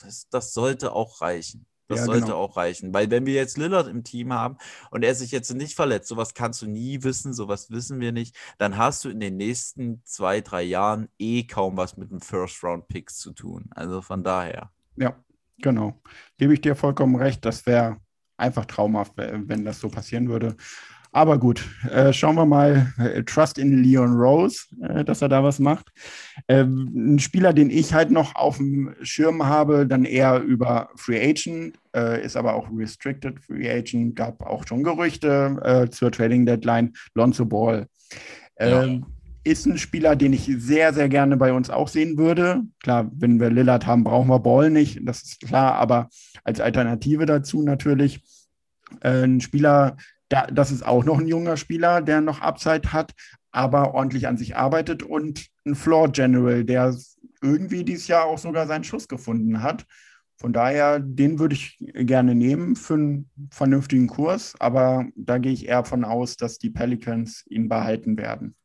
das, das sollte auch reichen. Das Ja, sollte genau. auch reichen. Weil wenn wir jetzt Lillard im Team haben und er sich jetzt nicht verletzt, sowas kannst du nie wissen, sowas wissen wir nicht, dann hast du in den nächsten zwei, drei Jahren eh kaum was mit dem First-Round-Picks zu tun. Also von daher. Ja, genau. Gebe ich dir vollkommen recht. Das wäre einfach traumhaft, we- wenn das so passieren würde. Aber gut, äh, schauen wir mal. Äh, Trust in Leon Rose, äh, dass er da was macht. Ähm, ein Spieler, den ich halt noch auf dem Schirm habe, dann eher über Free Agent, äh, ist aber auch Restricted Free Agent, gab auch schon Gerüchte äh, zur Trading Deadline. Lonzo Ball. Ja. Ähm, ist ein Spieler, den ich sehr, sehr gerne bei uns auch sehen würde. Klar, wenn wir Lillard haben, brauchen wir Ball nicht, das ist klar, aber als Alternative dazu natürlich äh, ein Spieler, da, das ist auch noch ein junger Spieler, der noch Upside hat, aber ordentlich an sich arbeitet und ein Floor General, der irgendwie dieses Jahr auch sogar seinen Schuss gefunden hat. Von daher, den würde ich gerne nehmen für einen vernünftigen Kurs, aber da gehe ich eher von aus, dass die Pelicans ihn behalten werden.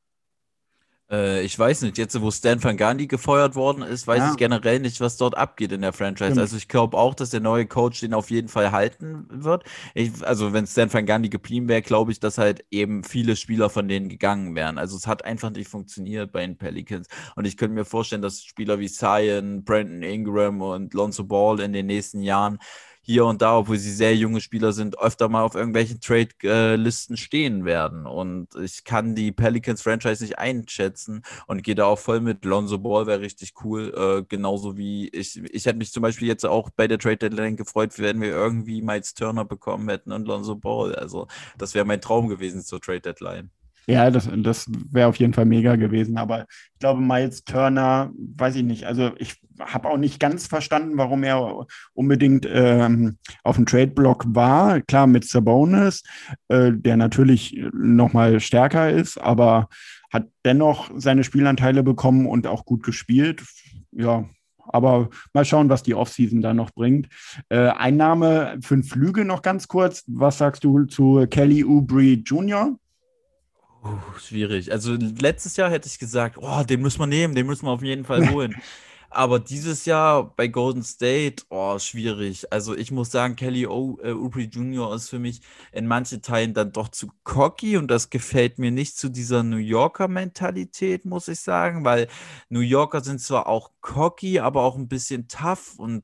Äh, ich weiß nicht, jetzt wo Stan Van Gundy gefeuert worden ist, weiß Ja. ich generell nicht, was dort abgeht in der Franchise. Stimmt. Also ich glaube auch, dass der neue Coach den auf jeden Fall halten wird. Ich, also wenn Stan Van Gundy geblieben wäre, glaube ich, dass halt eben viele Spieler von denen gegangen wären. Also es hat einfach nicht funktioniert bei den Pelicans. Und ich könnte mir vorstellen, dass Spieler wie Zion, Brandon Ingram und Lonzo Ball in den nächsten Jahren hier und da, obwohl sie sehr junge Spieler sind, öfter mal auf irgendwelchen Trade-Listen stehen werden. Und ich kann die Pelicans-Franchise nicht einschätzen und gehe da auch voll mit. Lonzo Ball wäre richtig cool. Äh, genauso wie ich, ich hätte mich zum Beispiel jetzt auch bei der Trade-Deadline gefreut, wenn wir irgendwie Miles Turner bekommen hätten und Lonzo Ball. Also das wäre mein Traum gewesen zur Trade-Deadline. Ja, das, das wäre auf jeden Fall mega gewesen. Aber ich glaube, Miles Turner, weiß ich nicht. Also ich habe auch nicht ganz verstanden, warum er unbedingt ähm, auf dem Trade-Block war. Klar, mit Sabonis, äh, der natürlich nochmal stärker ist, aber hat dennoch seine Spielanteile bekommen und auch gut gespielt. Ja, aber mal schauen, was die Offseason da noch bringt. Äh, Einnahme für Flüge noch ganz kurz. Was sagst du zu Kelly Oubre Jr.? Uh, schwierig. Also letztes Jahr hätte ich gesagt, oh, den müssen wir nehmen, den müssen wir auf jeden Fall holen. Aber dieses Jahr bei Golden State, oh, schwierig. Also ich muss sagen, Kelly o äh, Oubre Jr. ist für mich in manchen Teilen dann doch zu cocky und das gefällt mir nicht zu dieser New Yorker Mentalität, muss ich sagen, weil New Yorker sind zwar auch cocky, aber auch ein bisschen tough und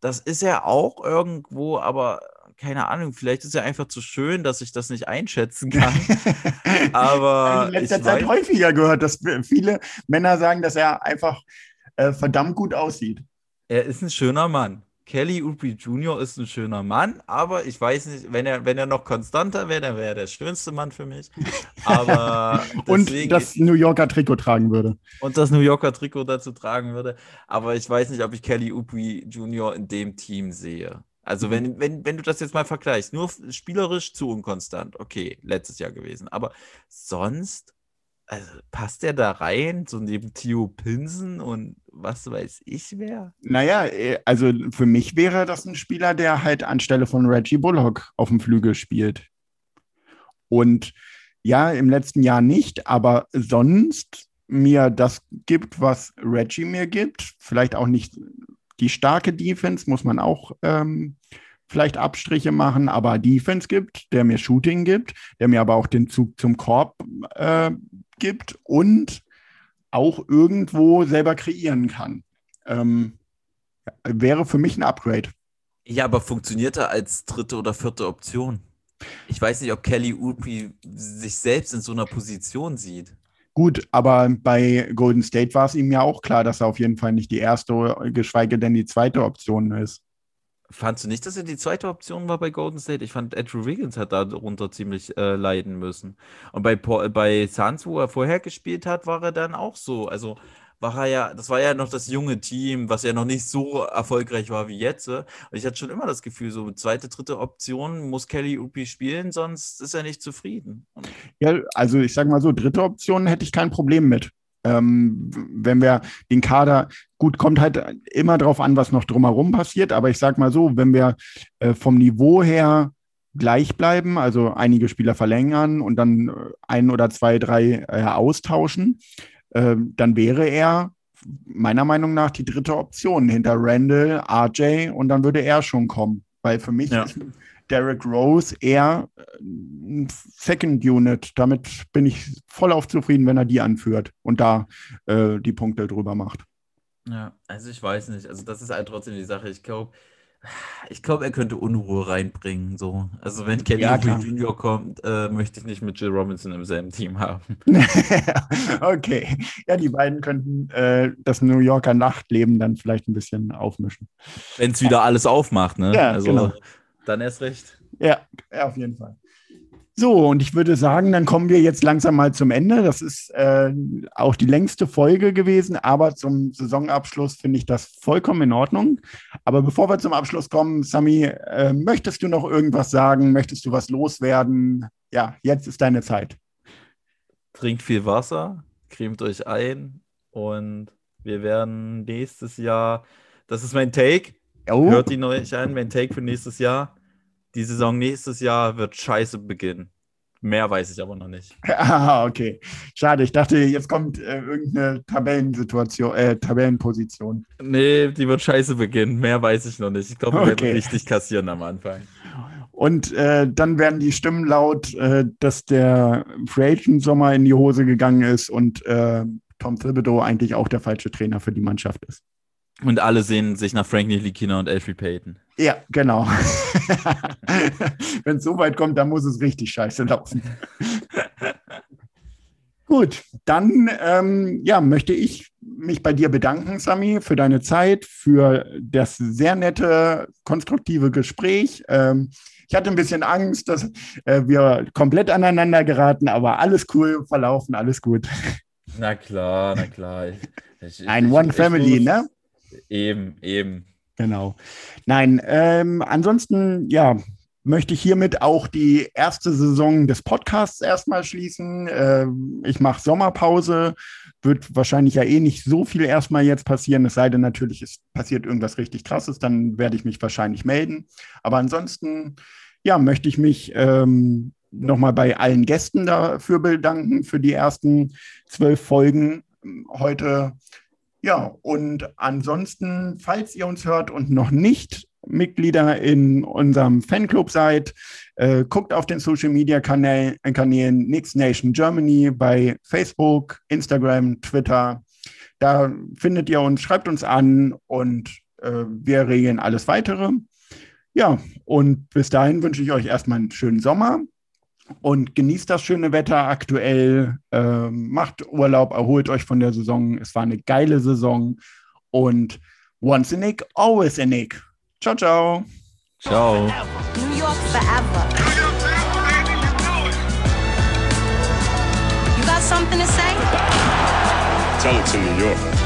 das ist er auch irgendwo, aber keine Ahnung, vielleicht ist er einfach zu schön, dass ich das nicht einschätzen kann. Aber in letzter Zeit weiß- häufiger gehört, dass viele Männer sagen, dass er einfach äh, verdammt gut aussieht. Er ist ein schöner Mann. Kelly Oubre Jr. ist ein schöner Mann, aber ich weiß nicht, wenn er, wenn er noch konstanter wäre, dann wäre er der schönste Mann für mich. Aber Und das New Yorker Trikot tragen würde. und das New Yorker Trikot dazu tragen würde. Aber ich weiß nicht, ob ich Kelly Oubre Jr. in dem Team sehe. Also wenn, wenn, wenn du das jetzt mal vergleichst, nur spielerisch zu unkonstant, okay, letztes Jahr gewesen. Aber sonst, also passt der da rein, so neben Theo Pinsen und was weiß ich wer? Naja, äh, also für mich wäre das ein Spieler, der halt anstelle von Reggie Bullock auf dem Flügel spielt. Und ja, im letzten Jahr nicht, aber sonst mir das gibt, was Reggie mir gibt. Vielleicht auch nicht die starke Defense, muss man auch ähm, vielleicht Abstriche machen, aber Defense gibt, der mir Shooting gibt, der mir aber auch den Zug zum Korb äh, gibt und auch irgendwo selber kreieren kann. Ähm, wäre für mich ein Upgrade. Ja, aber funktioniert er als dritte oder vierte Option? Ich weiß nicht, ob Kelly Oubre sich selbst in so einer Position sieht. Gut, aber bei Golden State war es ihm ja auch klar, dass er auf jeden Fall nicht die erste, geschweige denn die zweite Option ist. Fandst du nicht, dass er die zweite Option war bei Golden State? Ich fand, Andrew Wiggins hat darunter ziemlich äh, leiden müssen. Und bei, bei Suns, wo er vorher gespielt hat, war er dann auch so. Also war er ja, das war ja noch das junge Team, was ja noch nicht so erfolgreich war wie jetzt. Und ich hatte schon immer das Gefühl, so zweite, dritte Option muss Kelly Oubre spielen, sonst ist er nicht zufrieden. Ja, also ich sage mal so, dritte Option hätte ich kein Problem mit. Ähm, wenn wir den Kader, gut, kommt halt immer drauf an, was noch drumherum passiert, aber ich sage mal so, wenn wir äh, vom Niveau her gleich bleiben, also einige Spieler verlängern und dann äh, ein oder zwei, drei äh, austauschen, äh, dann wäre er meiner Meinung nach die dritte Option hinter Randall, RJ und dann würde er schon kommen. Weil für mich Ja. ist Derrick Rose eher äh, ein Second Unit. Damit bin ich voll auf zufrieden, wenn er die anführt und da äh, die Punkte drüber macht. Ja, also ich weiß nicht. Also das ist halt trotzdem die Sache. Ich glaube, ich glaube, er könnte Unruhe reinbringen. So. Also wenn Kelly Ja. Jr. kommt, äh, möchte ich nicht mit Jill Robinson im selben Team haben. okay. Ja, die beiden könnten äh, das New Yorker Nachtleben dann vielleicht ein bisschen aufmischen. Wenn es wieder alles aufmacht, ne? Ja, also genau. dann erst recht. Ja, ja, auf jeden Fall. So, und ich würde sagen, dann kommen wir jetzt langsam mal zum Ende. Das ist äh, auch die längste Folge gewesen, aber zum Saisonabschluss finde ich das vollkommen in Ordnung. Aber bevor wir zum Abschluss kommen, Sami, äh, möchtest du noch irgendwas sagen? Möchtest du was loswerden? Ja, jetzt ist deine Zeit. Trinkt viel Wasser, cremt euch ein und wir werden nächstes Jahr, das ist mein Take, Oh, hört ihn euch an, mein Take für nächstes Jahr. Die Saison nächstes Jahr wird scheiße beginnen. Mehr weiß ich aber noch nicht. ah, okay. Schade, ich dachte, jetzt kommt äh, irgendeine Tabellensituation, äh, Tabellenposition. Nee, die wird scheiße beginnen. Mehr weiß ich noch nicht. Ich glaube, wir Okay. werden richtig kassieren am Anfang. Und äh, dann werden die Stimmen laut, äh, dass der Free Agent Sommer in die Hose gegangen ist und äh, Tom Thibodeau eigentlich auch der falsche Trainer für die Mannschaft ist. Und alle sehen sich nach Frank Nilikina und Elfie Payton. Ja, genau. Wenn es so weit kommt, dann muss es richtig scheiße laufen. Gut, dann ähm, ja, möchte ich mich bei dir bedanken, Sami, für deine Zeit, für das sehr nette, konstruktive Gespräch. Ähm, ich hatte ein bisschen Angst, dass äh, wir komplett aneinander geraten, aber alles cool verlaufen, alles gut. Na klar, na klar. Ich, ich, Ein ich- One Family, ne? Eben, eben. Genau. Nein, ähm, ansonsten, ja, möchte ich hiermit auch die erste Saison des Podcasts erstmal schließen. Ähm, ich mache Sommerpause. Wird wahrscheinlich ja eh nicht so viel erstmal jetzt passieren, es sei denn natürlich, es passiert irgendwas richtig Krasses, dann werde ich mich wahrscheinlich melden. Aber ansonsten, ja, möchte ich mich ähm, nochmal bei allen Gästen dafür bedanken, für die ersten zwölf Folgen heute. Ja, und ansonsten, falls ihr uns hört und noch nicht Mitglieder in unserem Fanclub seid, äh, guckt auf den Social Media Kanälen, Kanälen Nix Nation Germany bei Facebook, Instagram, Twitter. Da findet ihr uns, schreibt uns an und äh, wir regeln alles weitere. Ja, und bis dahin wünsche ich euch erstmal einen schönen Sommer und genießt das schöne Wetter aktuell. Ähm, macht Urlaub, erholt euch von der Saison. Es war eine geile Saison und once a Nick, always a Nick. Ciao, ciao. Ciao. New York forever. You got something to say? Tell it to New York.